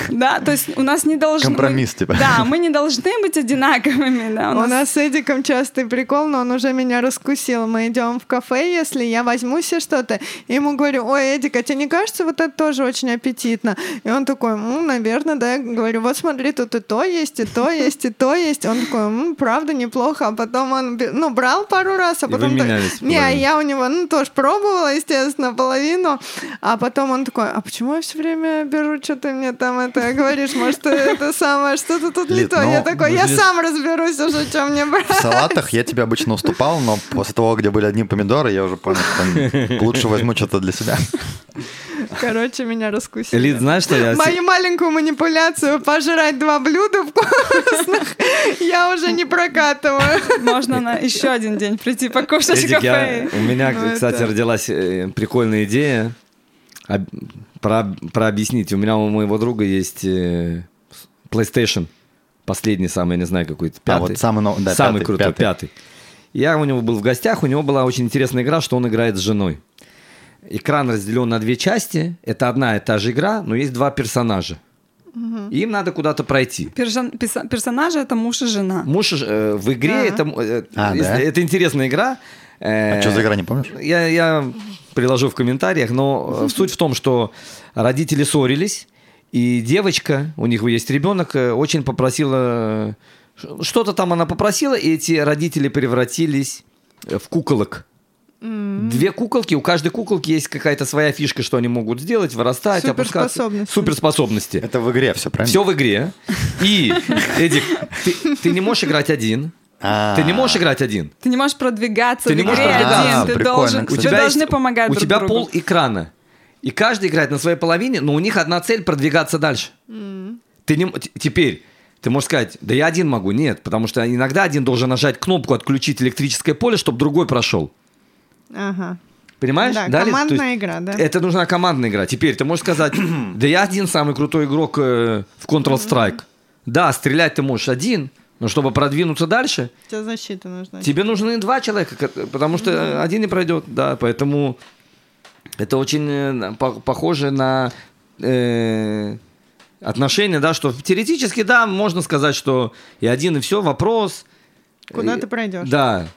Да, то есть у нас не должны... Компромисс, типа. Да, мы не должны быть одинаковыми. Да, У нас с Эдиком частый прикол, но он уже меня раскусил. Мы идем в кафе, если я возьму себе что-то, и ему говорю, ой, Эдик, а тебе не кажется, вот это тоже очень аппетитно? И он такой, ну, наверное, да. Я говорю, вот смотри, тут и то есть, и то есть, и то есть. Он такой, «М, правда, неплохо. А потом он, ну, брал пару раз, а потом потом... Вы так- менялись Не, я у него, ну, тоже пробовала, естественно, половину, а потом он такой, а почему я все время беру, что ты мне там это говоришь, может, это самое, что-то тут не то. ну, Я такой, я ну, сам разберусь уже, что мне брать. В салатах я тебе обычно уступал, но после того, где были одни помидоры, я уже понял, что лучше возьму что-то для себя. Короче, меня раскусили. Лид, знаешь, что я... Мою маленькую манипуляцию пожрать два блюда вкусных я уже не прокатываю. Можно на еще один день прийти покушать в Эдик, я- кафе. у меня, Ну, кстати, это- родилась э, прикольная идея об- про, про объяснить. У меня у моего друга есть э, PlayStation. Последний самый, я не знаю, какой-то А, пятый. вот самый да, самый пятый, крутой, пятый. пятый. Я у него был в гостях, у него была очень интересная игра, что он играет с женой. Экран разделен на две части. Это одна и та же игра, но есть два персонажа. Им надо куда-то пройти. Персон- писа- Персонажи это муж и жена. Муж э, в игре Ага. это, э, А, если- да? это интересная игра. Э, А что за игра, не помнишь? Я, я приложу в комментариях, но э, суть в том, что родители ссорились, и девочка, у них есть ребенок, э, очень попросила, ш- что-то там она попросила, и эти родители превратились э, в куколок. Две куколки, у каждой куколки есть какая-то своя фишка, что они могут сделать, вырастать, опускаться. Суперспособности. Суперспособности. Это в игре все, правильно? Все в игре. И, Эдик, ты, ты не можешь играть один. А. Ты не можешь играть один. Ты не можешь продвигаться Ты в не игре можешь продвигаться. один. Ты Прикольно, должен, вы должны помогать у тебя пол экрана. И каждый играет на своей половине, но у них одна цель продвигаться дальше. Ты не, теперь ты можешь сказать, да я один могу. Нет, потому что иногда один должен нажать кнопку отключить электрическое поле, чтобы другой прошел. Ага. Понимаешь? Да? То командная есть игра, да. Это нужна командная игра. Теперь ты можешь сказать, *clears throat* да я один самый крутой игрок э, в Counter-Strike. Да, стрелять ты можешь один, но чтобы продвинуться дальше, Тебе защита нужна. Тебе нужны два человека, потому что один не пройдет, да, поэтому это очень э, по- похоже на э, отношения, да, что теоретически, да, можно сказать, что и один, и все, вопрос. Куда Э, ты пройдешь? Да,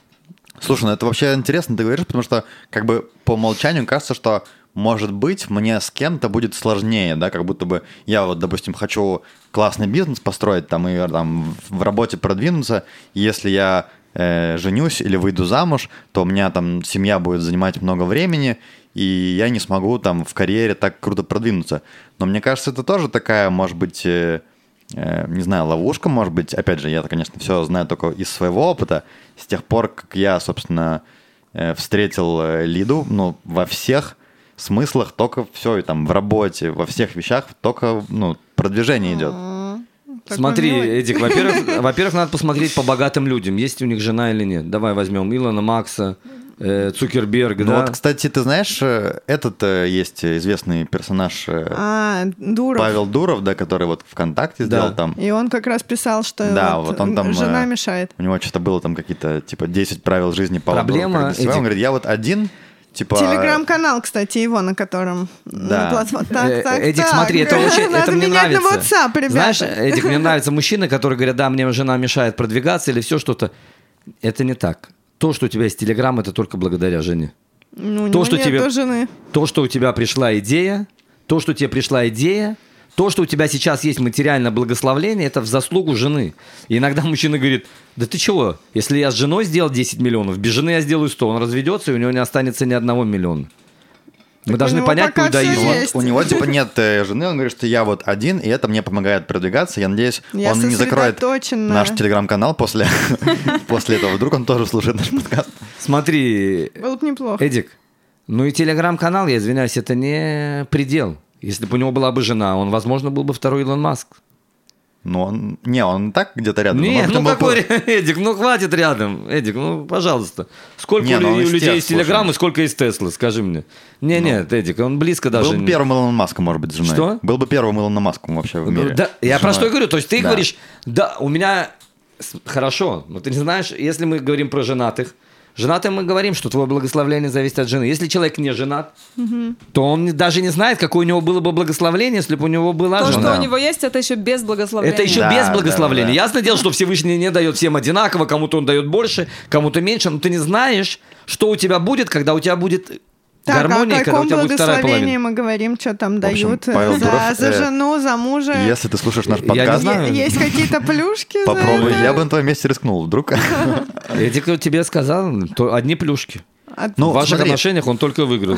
Слушай, ну это вообще интересно ты говоришь, потому что как бы по умолчанию кажется, что может быть мне с кем-то будет сложнее, да, как будто бы я вот, допустим, хочу классный бизнес построить там и там в работе продвинуться, если я э, женюсь или выйду замуж, то у меня там семья будет занимать много времени, и я не смогу там в карьере так круто продвинуться. Но мне кажется, это тоже такая, может быть, э, не знаю, ловушка, может быть. Опять же, я, конечно, все знаю только из своего опыта. С тех пор, как я, собственно, э, встретил э, Лиду, ну, во всех смыслах только все, и там в работе, во всех вещах только, ну, продвижение идет. Такой смотри, милый. Эдик, во-первых, *laughs* во-первых, надо посмотреть по богатым людям, есть у них жена или нет. Давай возьмем Илона Макса, э, Цукерберга, Ну да. вот, кстати, ты знаешь, э, этот э, есть известный персонаж А, Дуров. Павел Дуров, да, который вот ВКонтакте Да. сделал там. И он как раз писал, что Да, вот он там, жена мешает. У него что-то было там какие-то, типа, 10 правил жизни Павла Проблема, Дурова. собой. Он говорит, я вот один, типа... Телеграм-канал, кстати, его, на котором... Да. на платформе. Так, так, Эдик, так. смотри, это очень, Надо это мне менять нравится. на WhatsApp, ребята. Знаешь, Эдик, мне нравятся мужчины, которые говорят, да, мне жена мешает продвигаться или все что-то. Это не так. То, что у тебя есть Телеграм, это только благодаря жене. Ну, то, него что тебе- жены. То, что у тебя пришла идея, то, что тебе пришла идея, то, что у тебя сейчас есть материальное благословление, это в заслугу жены. И иногда мужчина говорит, да ты чего, если я с женой сделал 10 миллионов, без жены я сделаю 100, он разведется, и у него не останется ни одного миллиона. Мы у должны понять, идти. Вот у него типа нет э, жены, он говорит, что я вот один, и это мне помогает продвигаться. Я надеюсь, Я он не закроет наш телеграм-канал после, *laughs* после этого. Вдруг он тоже слушает наш подкаст. Смотри, Было бы неплохо. Эдик, ну и телеграм-канал, я извиняюсь, это не предел. Если бы у него была бы жена, он, возможно, был бы второй Илон Маск. Но он, не, он так где-то рядом. Не, Может, ну был какой, *laughs* Эдик, ну хватит рядом. Эдик, ну пожалуйста. Сколько Не, у ну из людей тех, есть Телеграм слушай. и сколько из Теслы, скажи мне. Не, нет, Эдик, он близко Был даже. бы не- первым Илоном Маском, может быть, с женой. Что? Был бы первым Илоном Маском вообще в мире. Да, я про что говорю. То есть ты Да. говоришь, да, у меня хорошо, но ты не знаешь, если мы говорим про женатых, женатым мы говорим, что твое благословление зависит от жены. Если человек не женат, то он даже не знает, какое у него было бы благословление, если бы у него была То, жена. что у него есть, это еще без благословения. Это еще Да, без да, благословения. да. Ясно дело, что Всевышний не дает всем одинаково, кому-то он дает больше, кому-то меньше, но ты не знаешь, что у тебя будет, когда у тебя будет Так, гармония, о когда у каком благословении мы говорим, что там общем, дают Павел за, Дуров, за э, жену, за мужа? Если ты слушаешь наш Я не подкаст, знаю. Есть какие-то плюшки? попробуй. Я бы на твоем месте рискнул. Вдруг. *laughs* Я тебе, кто тебе сказал, то одни плюшки. Ну, в ваших смотри. отношениях он только выиграл.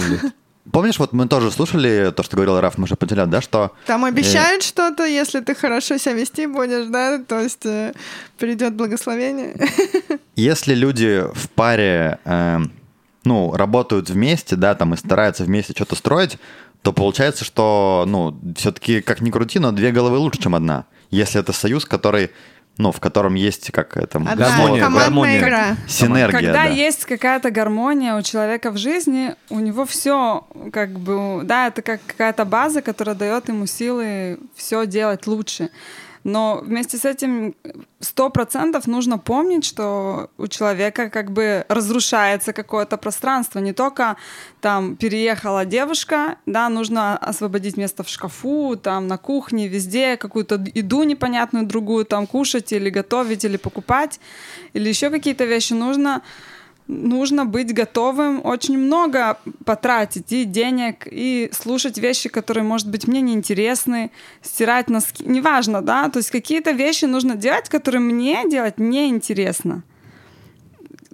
Помнишь, вот мы тоже слушали то, что говорил Раф Машапатиля, да, что Там э, обещают что-то, если ты хорошо себя вести будешь, да, то есть э, придет благословение. *laughs* если люди в паре, э, ну, работают вместе, да, там и стараются вместе что-то строить, то получается, что, ну, все-таки, как ни крути, но две головы лучше, чем одна. Если это союз, который, ну, в котором есть как это... Одна Гармония, гармония. игра. Синергия, Когда да. есть какая-то гармония у человека в жизни, у него все как бы, да, это как какая-то база, которая дает ему силы все делать лучше. Но вместе с этим сто процентов нужно помнить, что у человека как бы разрушается какое-то пространство. Не только там переехала девушка, да, нужно освободить место в шкафу, там на кухне, везде какую-то еду непонятную другую там кушать или готовить или покупать, или еще какие-то вещи нужно нужно быть готовым очень много потратить и денег, и слушать вещи, которые, может быть, мне неинтересны, стирать носки, неважно, да, то есть какие-то вещи нужно делать, которые мне делать неинтересно.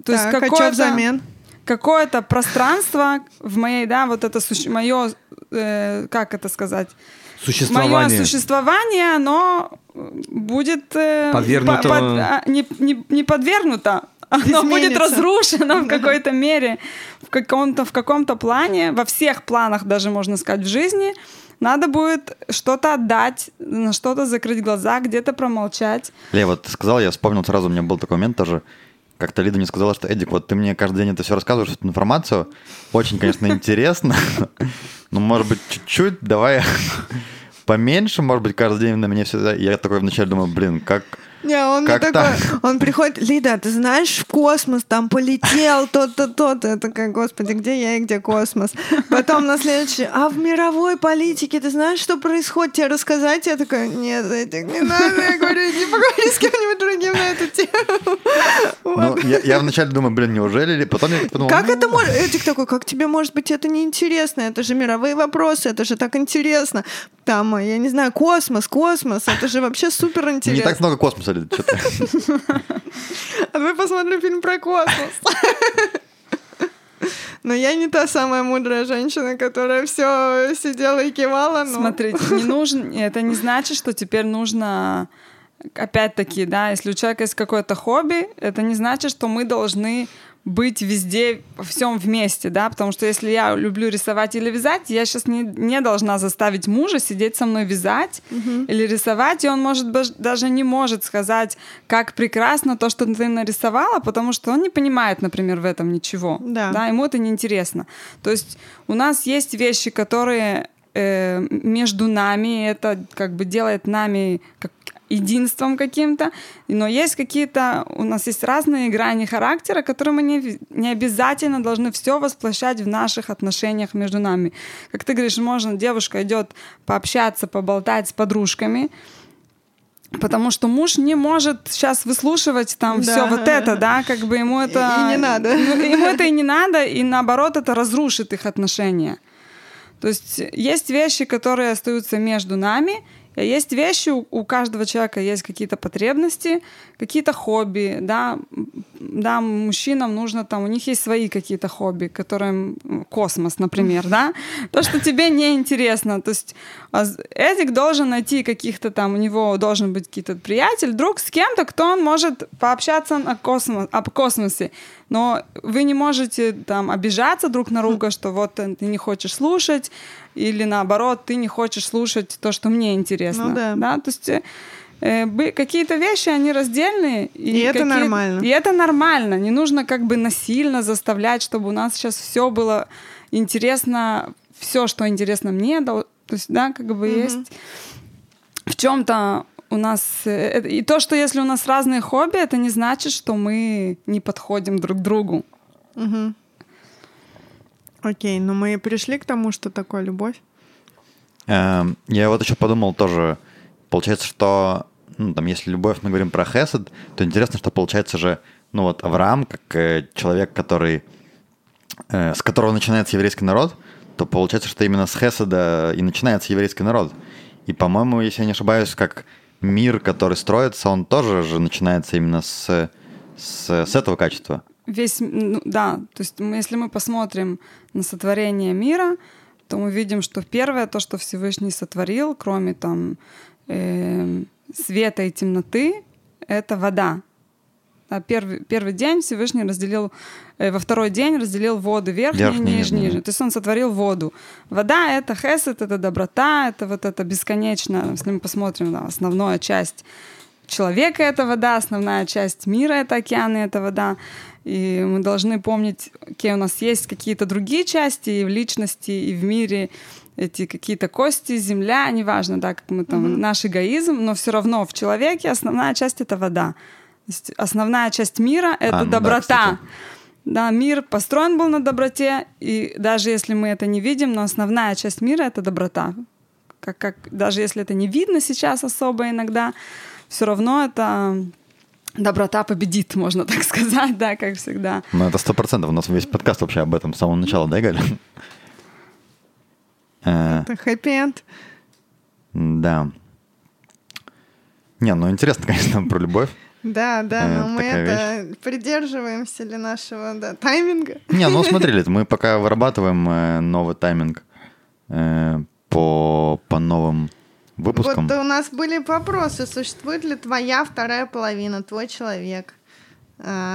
То есть Так, а чё какое-то, взамен? какое-то пространство в моей, да, вот это суще- мое, э, как это сказать, Мое Существование. существование, оно будет э, Подвергнуто- по- под- а, не, не- не подвергнуто, оно будет разрушено в какой-то мере, в каком-то, в каком-то плане, во всех планах даже, можно сказать, в жизни. Надо будет что-то отдать, на что-то закрыть глаза, где-то промолчать. Ле, вот ты сказал, я вспомнил сразу, у меня был такой момент тоже. Как-то Лида мне сказала, что, Эдик, вот ты мне каждый день это все рассказываешь, эту информацию. Очень, конечно, интересно. Но, может быть, чуть-чуть, давай *laughs* поменьше, может быть, каждый день на меня все... Я такой вначале думаю, блин, как... Не, он Как такой, так? он приходит, Лида, ты знаешь, в космос там полетел, то-то, то-то. Я такая, господи, где я и где космос? Потом на следующий, а в мировой политике ты знаешь, что происходит? Тебе рассказать? Я такая, нет, этих не надо. Я говорю, не поговори с кем-нибудь другим на эту тему. Ну, я, я вначале думаю, блин, неужели? Потом я подумал, Как ну, это может? Этик такой, как тебе может быть это неинтересно? Это же мировые вопросы, это же так интересно. Там, я не знаю, космос, космос, это же вообще супер Не интересно. так много космоса, Что-то. А давай посмотрим фильм про космос. Но я не та самая мудрая женщина, которая все сидела и кивала. но- Смотрите, не нужно, это не значит, что теперь нужно, опять-таки, да, если у человека есть какое-то хобби, это не значит, что мы должны быть везде, во всем вместе, да, потому что если я люблю рисовать или вязать, я сейчас не, не должна заставить мужа сидеть со мной вязать или рисовать, и он, может даже не может сказать, как прекрасно то, что ты нарисовала, потому что он не понимает, например, в этом ничего, Да. да, ему это неинтересно. То есть у нас есть вещи, которые э, между нами, это как бы делает нами как единством каким-то, но есть какие-то, у нас есть разные грани характера, которые мы не, не обязательно должны все восплощать в наших отношениях между нами. Как ты говоришь, можно, девушка идет пообщаться, поболтать с подружками, Потому что муж не может сейчас выслушивать там Да. все вот это, да, как бы ему это... и не надо. Ему это и не *laughs* надо, и наоборот это разрушит их отношения. То есть есть вещи, которые остаются между нами, есть вещи, у каждого человека есть какие-то потребности, какие-то хобби, да, да, мужчинам нужно там, у них есть свои какие-то хобби, которым космос, например, да, то, что тебе не интересно, то есть а Эдик должен найти каких-то там, у него должен быть какой-то приятель, друг с кем-то, кто он может пообщаться на космос, об космосе, но вы не можете там обижаться друг на друга, что вот ты не хочешь слушать, или наоборот, ты не хочешь слушать то, что мне интересно. Ну да. То есть э, э, какие-то вещи, они раздельные. И это какие- нормально. И это нормально. Не нужно как бы насильно заставлять, чтобы у нас сейчас все было интересно, все, что интересно мне. дол- То есть, да, как бы есть в чем-то у нас... э, И то, что если у нас разные хобби, это не значит, что мы не подходим друг к другу. Мгм. Окей, но мы пришли к тому, что такое любовь. Эм, Я вот еще подумал тоже, получается, что, ну, там, если любовь, мы говорим про хесед, то интересно, что получается же, ну, вот Авраам, как э, человек, который э, с которого начинается еврейский народ, то получается, что именно с Хеседа и начинается еврейский народ. И, по-моему, если я не ошибаюсь, как мир, который строится, он тоже же начинается именно с, с, с этого качества. Весь, ну, да, то есть если мы посмотрим на сотворение мира, то мы видим, что первое, то, что Всевышний сотворил, кроме там э, света и темноты, это вода. Да, первый, первый день Всевышний разделил, э, во второй день разделил воду верхнюю, Верхнюю, нижнюю. нижнюю. То есть он сотворил воду. Вода — это хесед, это доброта, это вот это бесконечно, если мы посмотрим на основная часть человека — это вода, основная часть мира — это океаны, это вода. И мы должны помнить, какие у нас есть какие-то другие части и в личности, и в мире, эти какие-то кости, земля, неважно, да, как мы там, наш эгоизм, но все равно в человеке основная часть — это вода. Основная часть мира — это А, ну да, доброта. кстати. Да, мир построен был на доброте, и даже если мы это не видим, но основная часть мира — это доброта. Как, как, даже если это не видно сейчас особо иногда, все равно это доброта победит, можно так *laughs* сказать, да, как всегда. Ну, это сто процентов. У нас весь подкаст вообще об этом с самого начала, да, Галя? *laughs* Э, Это хэппи-энд. Да. Не, ну интересно, *laughs* конечно, про любовь. Да, да, Э, но мы это придерживаемся ли нашего да, тайминга. Не, ну смотрели, *laughs* мы пока вырабатываем э, новый тайминг э, по, по новым выпускам. Вот у нас были вопросы. Существует ли твоя вторая половина, твой человек?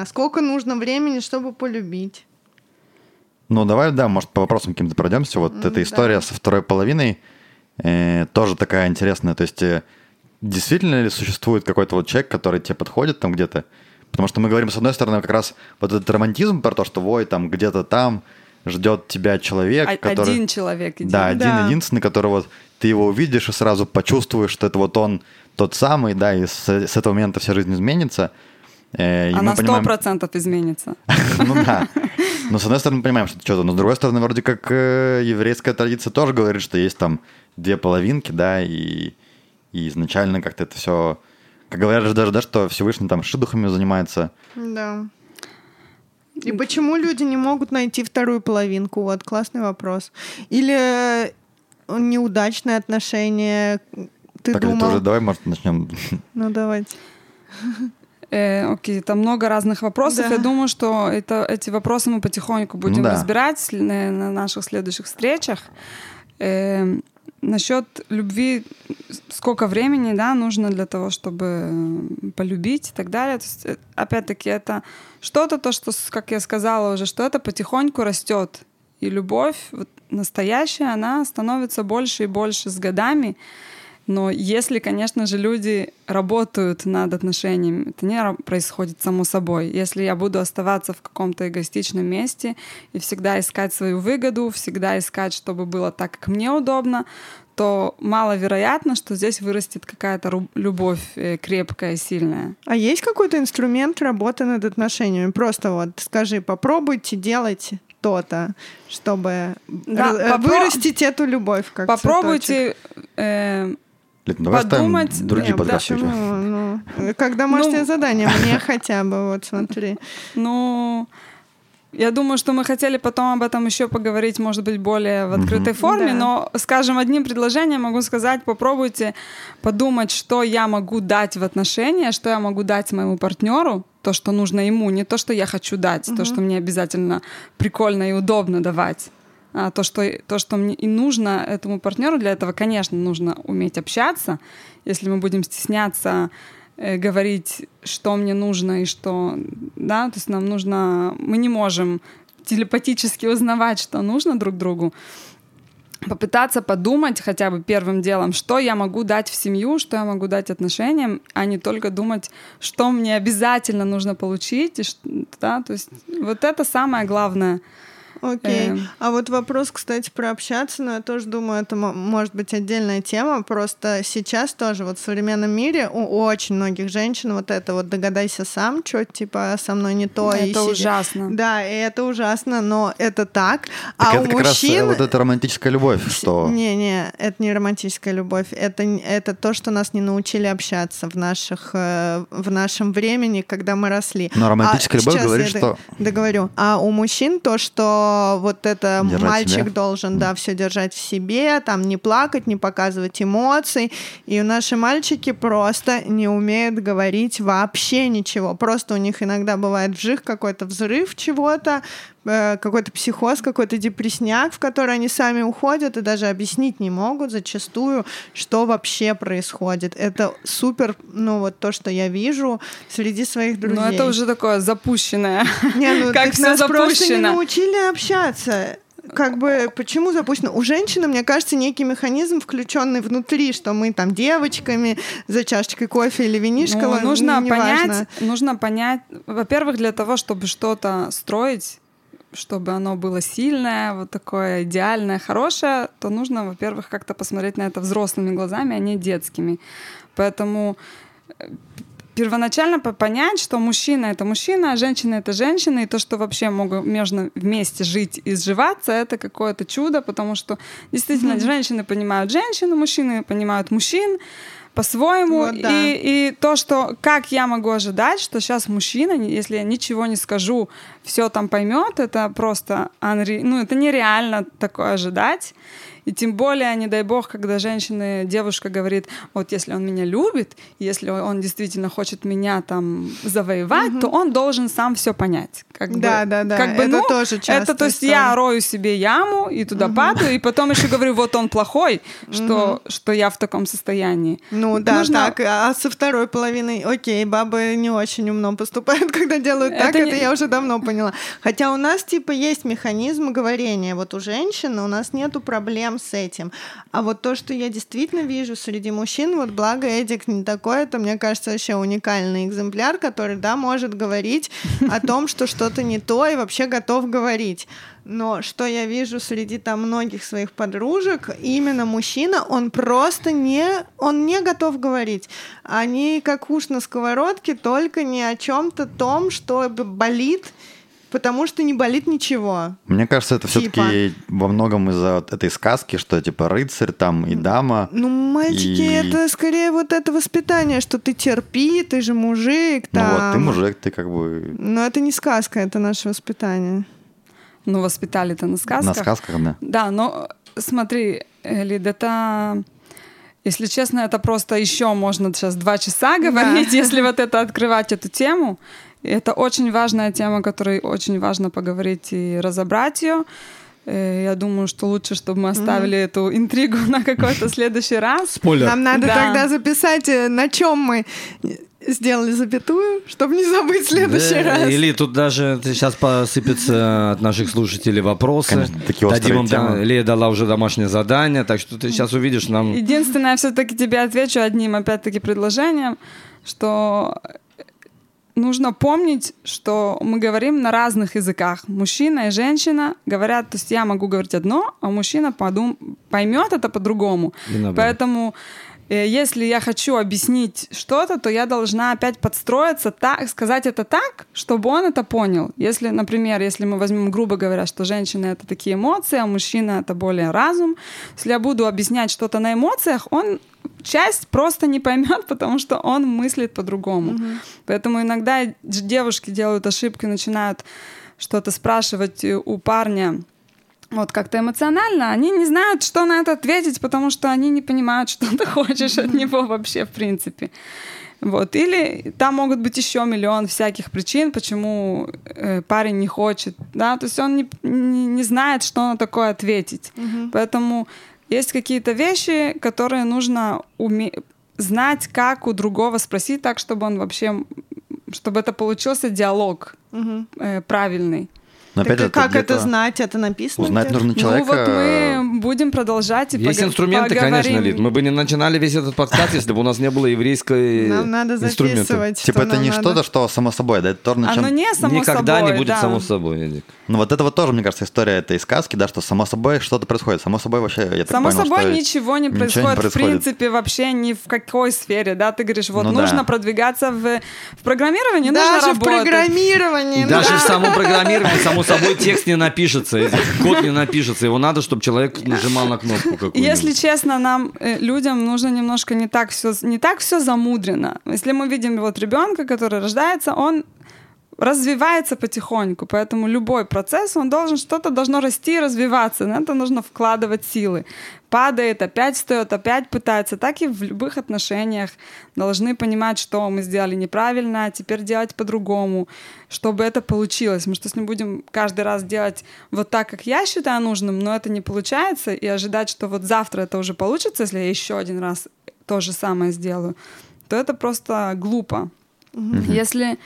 Сколько нужно времени, чтобы полюбить? Ну, давай, да, может, по вопросам каким-то пройдемся. Вот М, эта история да. со второй половиной э, тоже такая интересная. То есть, э, действительно ли существует какой-то вот человек, который тебе подходит там где-то? Потому что мы говорим, с одной стороны, как раз вот этот романтизм про то, что, ой, там где-то там ждет тебя человек, О- который... Один человек идет. Да, один Да. единственный, который вот ты его увидишь и сразу почувствуешь, что это вот он тот самый, да, и с, с этого момента вся жизнь изменится. Э, и Она сто процентов изменится. *laughs* ну да. Но с одной стороны мы понимаем, что это что-то, но с другой стороны вроде как э, еврейская традиция тоже говорит, что есть там две половинки, да, и, и изначально как-то это все... Как говорят же даже, да, что Всевышний там шидухами занимается. Да. И почему люди не могут найти вторую половинку? Вот классный вопрос. Или э, неудачные отношения? Ты так, это думал? уже давай, может, начнем. *laughs* Ну давайте. Э, окей, там много разных вопросов. Да. Я думаю, что это, эти вопросы мы потихоньку будем Ну да. разбирать на, на наших следующих встречах. Э, насчет любви, сколько времени да, нужно для того, чтобы э, полюбить и так далее. То есть, э, опять-таки, это что-то, то, что, как я сказала уже, что это потихоньку растет. И любовь вот, настоящая, она становится больше и больше с годами. Но если, конечно же, люди работают над отношениями, это не происходит само собой. Если я буду оставаться в каком-то эгоистичном месте и всегда искать свою выгоду, всегда искать, чтобы было так, как мне удобно, то маловероятно, что здесь вырастет какая-то любовь э, крепкая, сильная. А есть какой-то инструмент работы над отношениями? Просто вот скажи, попробуйте делать то-то, чтобы Да, э, попро- вырастить эту любовь. Как. Попробуйте э, Лид, ну давай Подумать, ставим другие Не, подкасты. почему? Ну, как домашнее Ну. задание, мне хотя бы, вот смотри. *laughs* Ну, я думаю, что мы хотели потом об этом еще поговорить, может быть, более в открытой форме, Да. но, скажем, одним предложением могу сказать, попробуйте подумать, что я могу дать в отношения, что я могу дать моему партнеру, то, что нужно ему, не то, что я хочу дать, то, что мне обязательно прикольно и удобно давать. А то, что, то, что мне и нужно этому партнеру, для этого, конечно, нужно уметь общаться. Если мы будем стесняться э, говорить, что мне нужно и что, да, то есть нам нужно, мы не можем телепатически узнавать, что нужно друг другу, попытаться подумать хотя бы первым делом, что я могу дать в семью, что я могу дать отношениям, а не только думать, что мне обязательно нужно получить, и да, то есть вот это самое главное. Окей. Эм. А вот вопрос, кстати, про общаться, но я тоже думаю, это мо- может быть отдельная тема. Просто сейчас тоже вот в современном мире у очень многих женщин вот это вот догадайся сам, что типа со мной не то. и это сиди- ужасно. Да, и это ужасно, но это так. Так а это у как раз э, мужчин... вот эта романтическая любовь, что... Не-не, это не романтическая любовь. Это, это то, что нас не научили общаться в, наших, э, в нашем времени, когда мы росли. Но романтическая А любовь сейчас говорит, что- Договорю. А у мужчин то, что что вот это Держать мальчик себя. должен, да, все держать в себе, там не плакать, не показывать эмоций. И наши мальчики просто не умеют говорить вообще ничего. Просто у них иногда бывает вжих какой-то взрыв чего-то, какой-то психоз, какой-то депрессняк, в который они сами уходят и даже объяснить не могут зачастую, что вообще происходит. Это супер, ну вот то, что я вижу среди своих друзей. Но это уже такое запущенное. Не, ну *laughs* как все нас просто не запущено. научили общаться. Как бы, почему запущено? У женщины, мне кажется, некий механизм, включенный внутри, что мы там девочками за чашечкой кофе или винишко, Ну, нужно неважно. понять, нужно понять, во-первых, для того, чтобы что-то строить, чтобы оно было сильное, вот такое идеальное, хорошее, то нужно, во-первых, как-то посмотреть на это взрослыми глазами, а не детскими. Поэтому э, первоначально по- понять, что мужчина это мужчина, а женщина это женщина, и то, что вообще могут между вместе жить и сживаться, это какое-то чудо, потому что действительно женщины понимают женщину, мужчины понимают мужчин по-своему. Вот, да. и, и то, что как я могу ожидать, что сейчас мужчина, если я ничего не скажу, все там поймет, это просто unre- ну это нереально такое ожидать. И тем более, не дай бог, когда женщина, девушка говорит, вот если он меня любит, если он действительно хочет меня там завоевать, то он должен сам все понять. Как Да, бы, да, да. Как бы, Это ну, тоже Это частая то есть история. я рою себе яму и туда падаю, и потом еще говорю, вот он плохой, что, что я в таком состоянии. Ну да, Нужно- так, а со второй половиной, окей, бабы не очень умно поступают, *laughs* когда делают так, Это это не- я уже давно поняла. Хотя у нас типа есть механизм говорения, вот у женщин у нас нету проблем с этим. А вот то, что я действительно вижу среди мужчин, вот благо Эдик не такой, это, мне кажется, вообще уникальный экземпляр, который, да, может говорить о том, что что-то не то и вообще готов говорить. Но что я вижу среди там многих своих подружек, именно мужчина, он просто не, он не готов говорить. Они как уж на сковородке, только не о чем-то том, что болит, потому что не болит ничего. Мне кажется, это Типа. все-таки во многом из-за вот этой сказки, что типа рыцарь там и дама. Ну, мальчики, И- это скорее вот это воспитание, что ты терпи, ты же мужик, Ну там. вот, ты мужик, ты как бы Но это не сказка, это наше воспитание. Ну, воспитали-то на сказках. на сказках, да. Да, но смотри, Лид, это, если честно, это просто еще можно сейчас два часа говорить, если вот это открывать эту тему. И Это очень важная тема, которой очень важно поговорить и разобрать ее. Э, Я думаю, что лучше, чтобы мы оставили эту интригу *laughs* на какой-то следующий раз. Спойлер. Нам надо Да. тогда записать, э, на чем мы сделали запятую, чтобы не забыть в следующий Да, раз. Или тут даже сейчас посыпятся от наших слушателей вопросы. Конечно, такие Дадим им, да, темы. Лея дала уже домашнее задание, так что ты сейчас увидишь нам... Единственное, я все-таки тебе отвечу одним, опять-таки, предложением, что нужно помнить, что мы говорим на разных языках. Мужчина и женщина говорят, то есть я могу говорить одно, а мужчина подум... поймет это по-другому. Поэтому если я хочу объяснить что-то, то я должна опять подстроиться, так, сказать это так, чтобы он это понял. Если, например, если мы возьмем, грубо говоря, что женщина — это такие эмоции, а мужчина — это более разум, если я буду объяснять что-то на эмоциях, он часть просто не поймет, *laughs* потому что он мыслит по-другому. Поэтому иногда девушки делают ошибки, начинают что-то спрашивать э, у парня, вот как-то эмоционально, они не знают, что на это ответить, потому что они не понимают, *laughs* что ты хочешь от него вообще, в принципе. Вот. Или там могут быть еще миллион всяких причин, почему э, парень не хочет, да, то есть он не, не, не знает, что на такое ответить. Поэтому есть какие-то вещи, которые нужно уме- знать, как у другого спросить так, чтобы он вообще, чтобы это получился диалог Мгм. э, правильный. Но Так опять это как это знать? Это написано? Узнать где-то? нужно человека. Ну вот мы будем продолжать и Есть пога- инструменты, поговорим. конечно, Лид. Мы бы не начинали весь этот подкаст, если бы у нас не было еврейской Нам надо записывать. Типа это не что-то, что само собой, да, это тоже на чем... Оно не само Никогда собой, не будет да. само собой, Эдик. Ну вот это вот тоже, мне кажется, история этой сказки, да, что само собой что-то происходит. Само собой вообще, я так Само понял, собой что ничего не ничего не происходит, в принципе, вообще ни в какой сфере, да, ты говоришь, вот Ну нужно да. продвигаться в, в программировании, Даже нужно в программировании. Даже да. в самом программировании, само собой, текст не напишется, код не напишется. Его надо, чтобы человек нажимал на кнопку какую-нибудь. Если честно, нам, э, людям, нужно немножко не так все, не так все замудрено. Если мы видим вот ребенка, который рождается, он развивается потихоньку, поэтому любой процесс, он должен, что-то должно расти и развиваться, на это нужно вкладывать силы. Падает, опять встает, опять пытается. Так и в любых отношениях должны понимать, что мы сделали неправильно, а теперь делать по-другому, чтобы это получилось. Мы что, с ним будем каждый раз делать вот так, как я считаю нужным, но это не получается, и ожидать, что вот завтра это уже получится, если я еще один раз то же самое сделаю, то это просто глупо. Mm-hmm. Если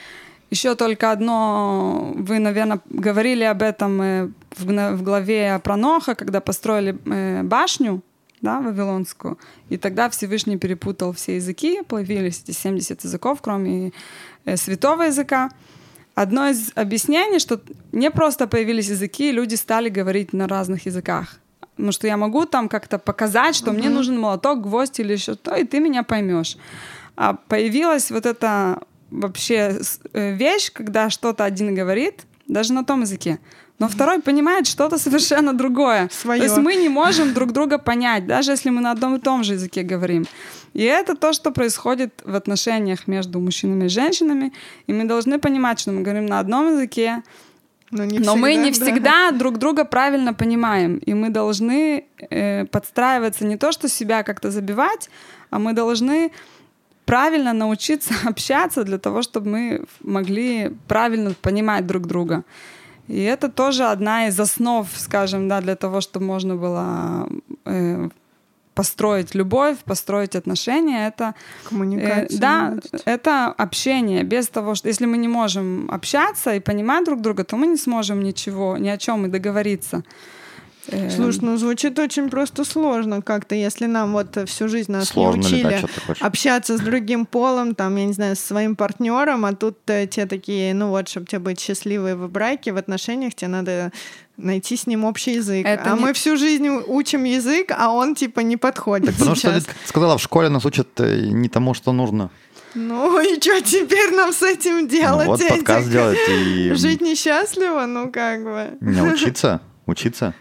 еще только одно, вы, наверное, говорили об этом э, в, главе про Ноха, когда построили э, башню, да, Вавилонскую, и тогда Всевышний перепутал все языки, появились эти 70 языков, кроме э, святого языка. Одно из объяснений, что не просто появились языки, люди стали говорить на разных языках. Потому что я могу там как-то показать, что mm-hmm. мне нужен молоток, гвоздь или что-то, и ты меня поймешь. А появилась вот эта вообще э, вещь, когда что-то один говорит, даже на том языке, но второй понимает что-то *laughs* совершенно другое. Своё. То есть мы не можем друг друга понять, даже если мы на одном и том же языке говорим. И это то, что происходит в отношениях между мужчинами и женщинами. И мы должны понимать, что мы говорим на одном языке, но, не Но всегда, мы не всегда да. *laughs* друг друга правильно понимаем. И мы должны э, подстраиваться не то, что себя как-то забивать, а мы должны правильно научиться *laughs* общаться для того, чтобы мы могли правильно понимать друг друга. И это тоже одна из основ, скажем, да, для того, чтобы можно было э, построить любовь, построить отношения. Это коммуникация. Э, да, это общение. Без того, что если мы не можем общаться и понимать друг друга, то мы не сможем ничего, ни о чем и договориться. Эм. Слушай, ну звучит очень просто сложно как-то, если нам вот всю жизнь нас сложно не учили общаться с другим полом, там, я не знаю, с своим партнером, а тут э, те такие, ну вот, чтобы тебе быть счастливой в браке, в отношениях, тебе надо найти с ним общий язык. Это а не... мы всю жизнь учим язык, а он типа не подходит. Так потому что ты сказала, в школе нас учат э, не тому, что нужно. Ну и что теперь нам с этим делать? Ну, вот подкаст делать и... Жить несчастливо, ну как бы. Не учиться, учиться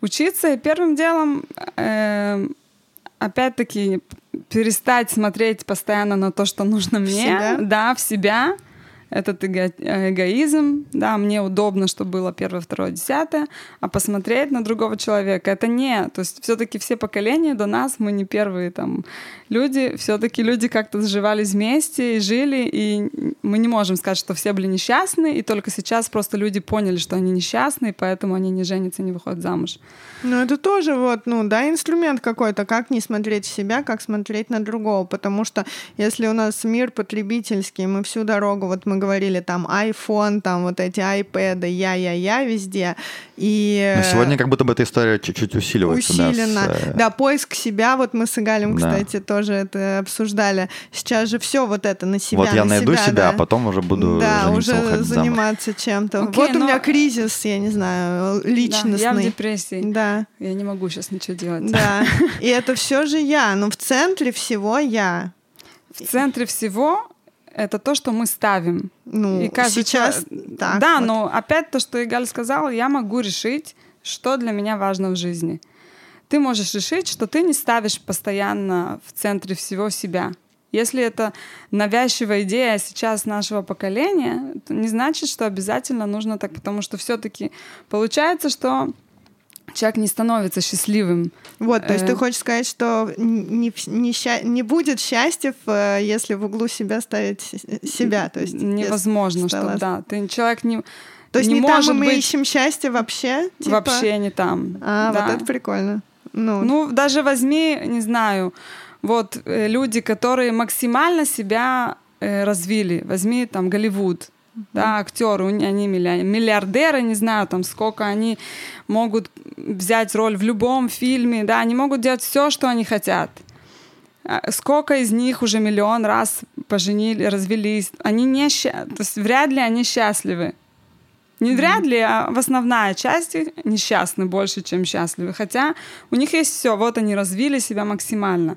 учиться. И первым делом, э, опять-таки, перестать смотреть постоянно на то, что нужно мне, себя? да, в себя, этот эго эгоизм, да, мне удобно, что было первое, второе, десятое, а посмотреть на другого человека, это не, то есть все-таки все поколения до нас, мы не первые там люди, все-таки люди как-то сживались вместе и жили, и мы не можем сказать, что все были несчастны, и только сейчас просто люди поняли, что они несчастны, и поэтому они не женятся, не выходят замуж. Ну, это тоже вот, ну, да, инструмент какой-то, как не смотреть в себя, как смотреть на другого, потому что если у нас мир потребительский, мы всю дорогу, вот мы говорили, там, iPhone, там, вот эти iPad, я-я-я везде, и... Но сегодня как будто бы эта история чуть-чуть усиливается. Усилена. Да, с... да, поиск себя, вот мы с Игалем, да. кстати, тоже это обсуждали. Сейчас же все вот это на себя. Вот я найду себя, себя да. а потом уже буду Да, уже заниматься чем-то. Okay, вот но... у меня кризис, я не знаю, личностный. Да, я в депрессии. Да. Я не могу сейчас ничего делать. Да. *laughs* И это все же я, но в центре всего я. В центре всего это то, что мы ставим. Ну, и сейчас человек... так. Да, вот. но опять то, что Игаль сказала, я могу решить, что для меня важно в жизни. Ты можешь решить, что ты не ставишь постоянно в центре всего себя. Если это навязчивая идея сейчас нашего поколения, то не значит, что обязательно нужно так, потому что все-таки получается, что человек не становится счастливым. Вот, то есть ты э, хочешь сказать, что не, не, ща... не будет счастья, э, если в углу себя ставить себя, то есть невозможно, что да, ты человек не то есть не, не может там мы быть... ищем счастье вообще? Типа? Вообще не там. А, да. вот это прикольно. Ну. ну, даже возьми, не знаю, вот э, люди, которые максимально себя э, развили. Возьми там Голливуд да, актеры, они миллиардеры, не знаю, там, сколько они могут взять роль в любом фильме, да, они могут делать все, что они хотят. А сколько из них уже миллион раз поженили, развелись, они не то есть вряд ли они счастливы. Не вряд ли, а в основная часть несчастны больше, чем счастливы. Хотя у них есть все, вот они развили себя максимально.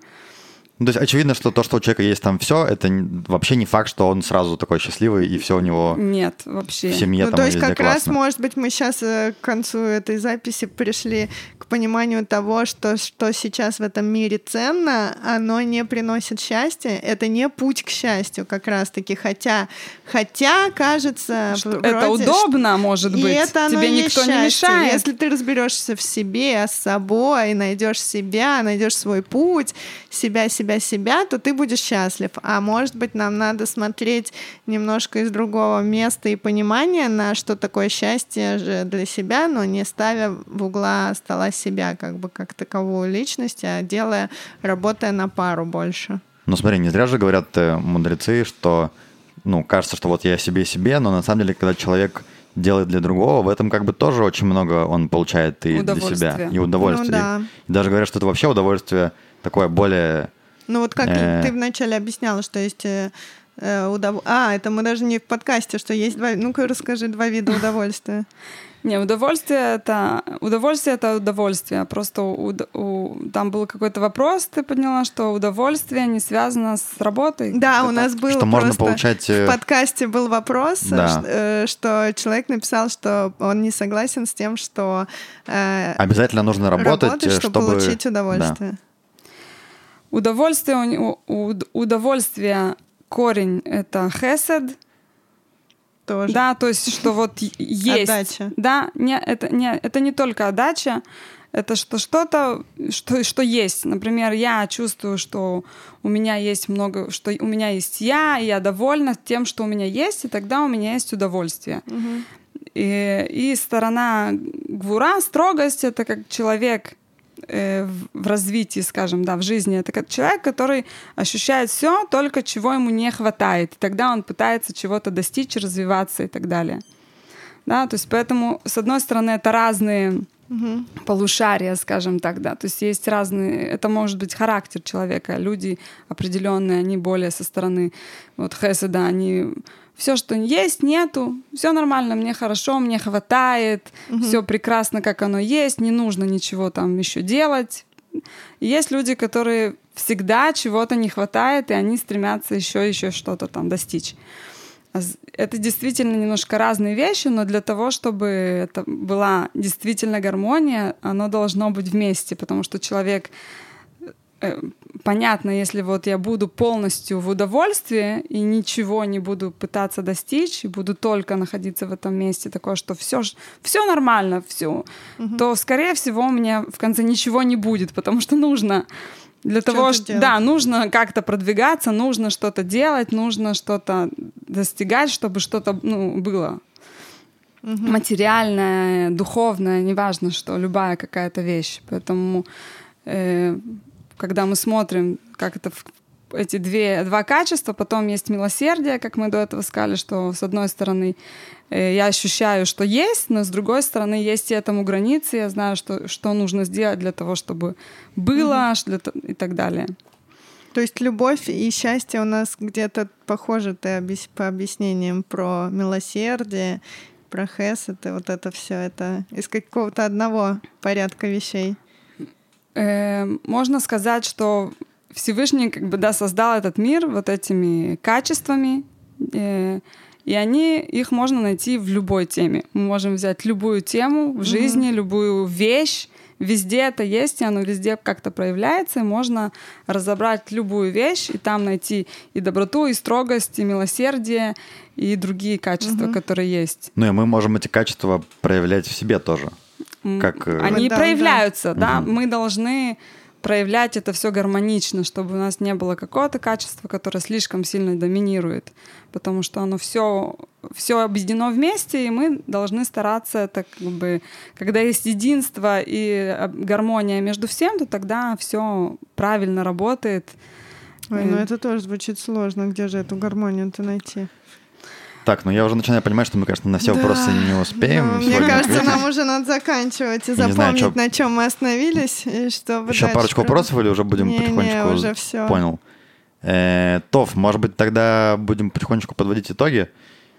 Ну, то есть очевидно, что то, что у человека есть там все, это вообще не факт, что он сразу такой счастливый, и все у него Нет, вообще. в семье ну, там то и есть как раз, классно. может быть, мы сейчас к концу этой записи пришли к пониманию того, что что сейчас в этом мире ценно, оно не приносит счастья. Это не путь к счастью, как раз-таки. Хотя, хотя кажется, Что вроде, это удобно, может и быть. это оно Тебе и есть никто не счастье. мешает. Если ты разберешься в себе, с собой, найдешь себя, найдешь свой путь, себя, себя, себя, то ты будешь счастлив. А может быть, нам надо смотреть немножко из другого места и понимания на что такое счастье же для себя, но не ставя в угла стола себя как бы как таковую личность, а делая, работая на пару больше. Ну смотри, не зря же говорят э, мудрецы, что, ну, кажется, что вот я себе себе, но на самом деле, когда человек делает для другого, в этом как бы тоже очень много он получает и для себя, и удовольствие. Ну да. И даже говорят, что это вообще удовольствие такое более... Ну вот как Э. ты вначале объясняла, что есть э, э, удов- А, это мы даже не в подкасте, что есть два... Ну-ка расскажи два вида удовольствия. *laughs* Не, удовольствие это удовольствие это удовольствие. Просто у- у- там был какой-то вопрос, ты подняла, что удовольствие не связано с работой. Да, у Это- нас был Что можно просто получать, э, в подкасте был вопрос, Да. э, что человек написал, что он не согласен с тем, что э, Обязательно нужно работать, э, чтобы, получить да. Удовольствие. Удовольствие у, него- у- удовольствие корень это хесед, Тоже. да, то есть что вот есть, Отдача. да, не это не это не только отдача, это что что-то что что есть. Например, я чувствую, что у меня есть много, что у меня есть я, и я довольна тем, что у меня есть, и тогда у меня есть удовольствие. Мгм. И, и сторона гвура, строгость, это как человек в, в развитии, скажем, да, в жизни. Это человек, который ощущает все, только чего ему не хватает. И тогда он пытается чего-то достичь, развиваться и так далее. Да, то есть поэтому, с одной стороны, это разные Мгм. полушария, скажем так, да. То есть есть разные, это может быть характер человека. Люди определенные, они более со стороны вот Хеседа, они все, что есть, нету, все нормально, мне хорошо, мне хватает, все прекрасно, как оно есть, не нужно ничего там еще делать. И есть люди, которые всегда чего-то не хватает, и они стремятся еще еще что-то там достичь. А Это действительно немножко разные вещи, но для того, чтобы это была действительно гармония, оно должно быть вместе, потому что человек понятно, если вот я буду полностью в удовольствии и ничего не буду пытаться достичь, и буду только находиться в этом месте, такое, что все, все нормально, все, то, скорее всего, у меня в конце ничего не будет, потому что нужно для того, Что-то что делать. да, нужно как-то продвигаться, нужно что-то делать, нужно что-то достигать, чтобы что-то ну, было материальное, духовное, неважно что, любая какая-то вещь. Поэтому, э, когда мы смотрим, как это в- эти две, два качества, потом есть милосердие, как мы до этого сказали, что с одной стороны э, я ощущаю, что есть, но с другой стороны есть и этому границы, я знаю, что, что нужно сделать для того, чтобы было ш- для и так далее. То есть любовь и счастье у нас где-то похожи ты по объяснениям про милосердие, про хесед, и вот это все это из какого-то одного порядка вещей. Э, можно сказать, что Всевышний как бы да, создал этот мир вот этими качествами, э, и они, их можно найти в любой теме. Мы можем взять любую тему в жизни, любую вещь, везде это есть, и оно везде как-то проявляется, и можно разобрать любую вещь, и там найти и доброту, и строгость, и милосердие, и другие качества, которые есть. Ну и мы можем эти качества проявлять в себе тоже. Как, э, Они Да, проявляются, да. Мгм. Мы должны проявлять это все гармонично, чтобы у нас не было какого-то качества, которое слишком сильно доминирует, потому что оно все все объединено вместе, и мы должны стараться это как бы, когда есть единство и э, гармония между всем, то тогда все правильно работает. Ой, ну Э. это тоже звучит сложно. Где же эту гармонию-то найти? Так, ну я уже начинаю понимать, что мы, конечно, на все Да. вопросы не успеем. Ну, мне кажется, ответить. нам уже надо заканчивать и Я не знаю, запомнить, чё- на чем мы остановились, и чтобы Еще дальше парочку про- вопросов или уже будем Не-не, потихонечку? уже всё. Понял. Э, Тов, может быть, тогда будем потихонечку подводить итоги.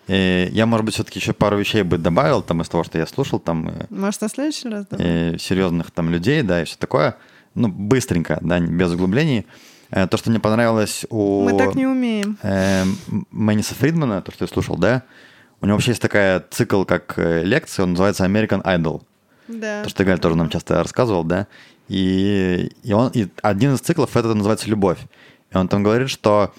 Э, я, может быть, все-таки еще пару вещей бы добавил там из того, что я слушал, там э, Может, на следующий раз? да? э, серьезных там людей, да, и все такое. Ну, быстренько, да, без углублений. Э, то, что мне понравилось у... Мы так не умеем. Э, Мэниса Фридмана, то, что я слушал, да? У него вообще есть такая цикл, как э, лекции, он называется American Idol. Да. То, что Галь тоже нам часто рассказывал, да? И, и, он, и один из циклов это называется «Любовь». И он там говорит, что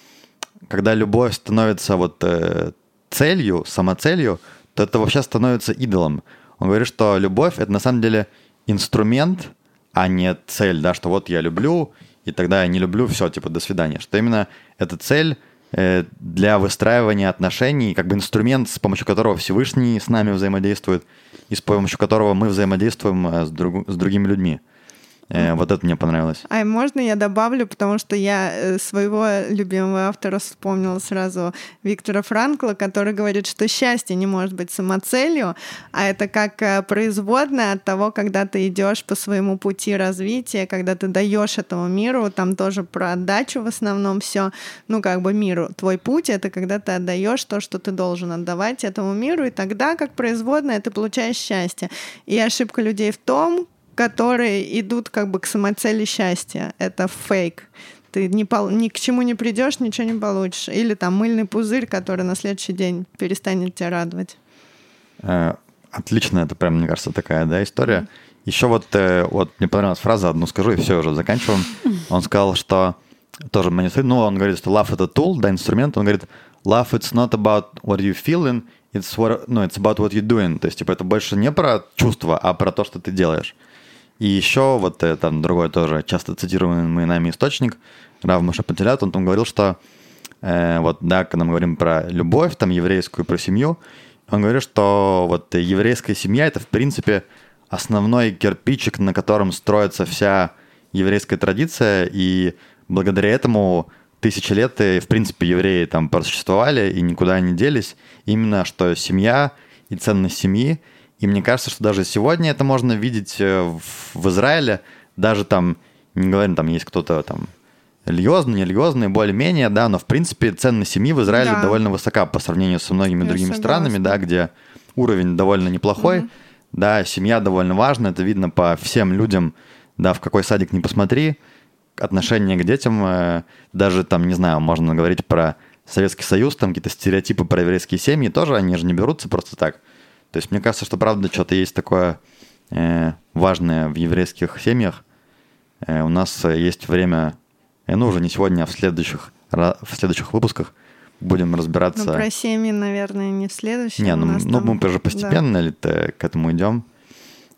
когда любовь становится вот э, целью, самоцелью, то это вообще становится идолом. Он говорит, что любовь — это на самом деле инструмент, а не цель, да, что вот я люблю, и тогда я не люблю, все, типа, до свидания. Что именно эта цель э, для выстраивания отношений, как бы инструмент, с помощью которого Всевышний с нами взаимодействует, и с помощью которого мы взаимодействуем э, с, друг, с другими людьми. Э, вот это мне понравилось. А можно я добавлю, потому что я э, своего любимого автора вспомнила сразу Виктора Франкла, который говорит, что счастье не может быть самоцелью, а это как э, производная от того, когда ты идешь по своему пути развития, когда ты даешь этому миру, там тоже про отдачу в основном все, ну как бы миру. Твой путь — это когда ты отдаешь то, что ты должен отдавать этому миру, и тогда, как производная, ты получаешь счастье. И ошибка людей в том, которые идут как бы к самоцели счастья. Это фейк. Ты ни, пол, ни к чему не придешь, ничего не получишь. Или там мыльный пузырь, который на следующий день перестанет тебя радовать. Э, отлично, это прям, мне кажется, такая да, история. Еще вот, э, вот мне понравилась фраза, одну скажу, и все, уже заканчиваем. Он сказал, что тоже мне ну, он говорит, что love — это tool, да, инструмент. Он говорит, love — it's not about what you feeling, it's, what, no, it's about what you're doing. То есть, типа, это больше не про чувства, а про то, что ты делаешь. И еще вот э, там другой тоже часто цитируемый нами источник, Рав Машапателят, он там говорил, что э, вот, да, когда мы говорим про любовь, там, еврейскую, про семью, он говорит, что вот еврейская семья — это, в принципе, основной кирпичик, на котором строится вся еврейская традиция, и благодаря этому тысячи лет, и, в принципе, евреи там просуществовали и никуда не делись. Именно что семья и ценность семьи — и мне кажется, что даже сегодня это можно видеть э, в, Израиле, даже там, не говорим, там есть кто-то там религиозный, нерелигиозный, более-менее, да, но в принципе ценность семьи в Израиле да. довольно высока по сравнению со многими Я другими согласна. странами, да, где уровень довольно неплохой, mm да, семья довольно важна, это видно по всем людям, да, в какой садик не посмотри, отношение к детям, э, даже там, не знаю, можно говорить про Советский Союз, там какие-то стереотипы про еврейские семьи, тоже они же не берутся просто так. То есть мне кажется, что правда что-то есть такое э, важное в еврейских семьях. Э, у нас есть время, э, ну уже не сегодня, а в следующих, в следующих выпусках будем разбираться. Ну, про семьи, наверное, не в следующем. Не, ну, ну там... мы уже постепенно да. к этому идем.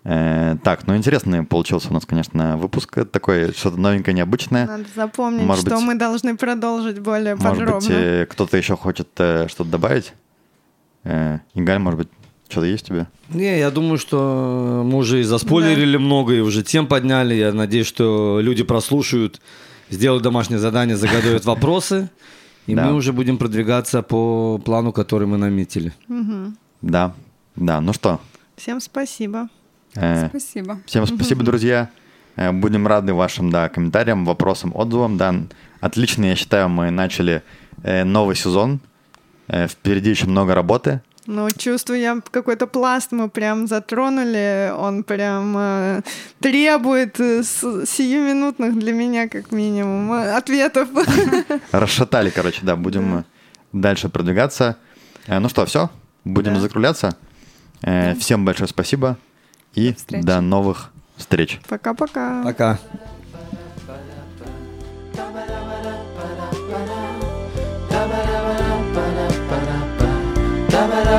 Э, так, ну интересный получился у нас, конечно, выпуск такой, что-то новенькое, необычное. Надо запомнить, может что быть, мы должны продолжить более может подробно. Может быть, э, кто-то еще хочет э, что-то добавить? Э, Игаль, может быть, что-то есть у тебя? Не, я думаю, что мы уже и заспойлерили да. много, и уже тем подняли. Я надеюсь, что люди прослушают, сделают домашнее задание, загадывают вопросы. И мы уже будем продвигаться по плану, который мы наметили. Да, да. Ну что? Всем спасибо. Э, спасибо. Всем спасибо, друзья. Э, будем рады вашим да, комментариям, вопросам, отзывам. Да, отлично, я считаю, мы начали э, новый сезон. Впереди еще много работы. Ну, чувствую, я какой-то пласт мы прям затронули. Он прям э, требует э, сиюминутных для меня, как минимум, э, ответов. *laughs* Расшатали, короче, да. Будем да. дальше продвигаться. Э, ну что, все? Будем да. закругляться. Всем большое спасибо. И до, до новых встреч. Пока-пока. Пока. -пока. Пока. ba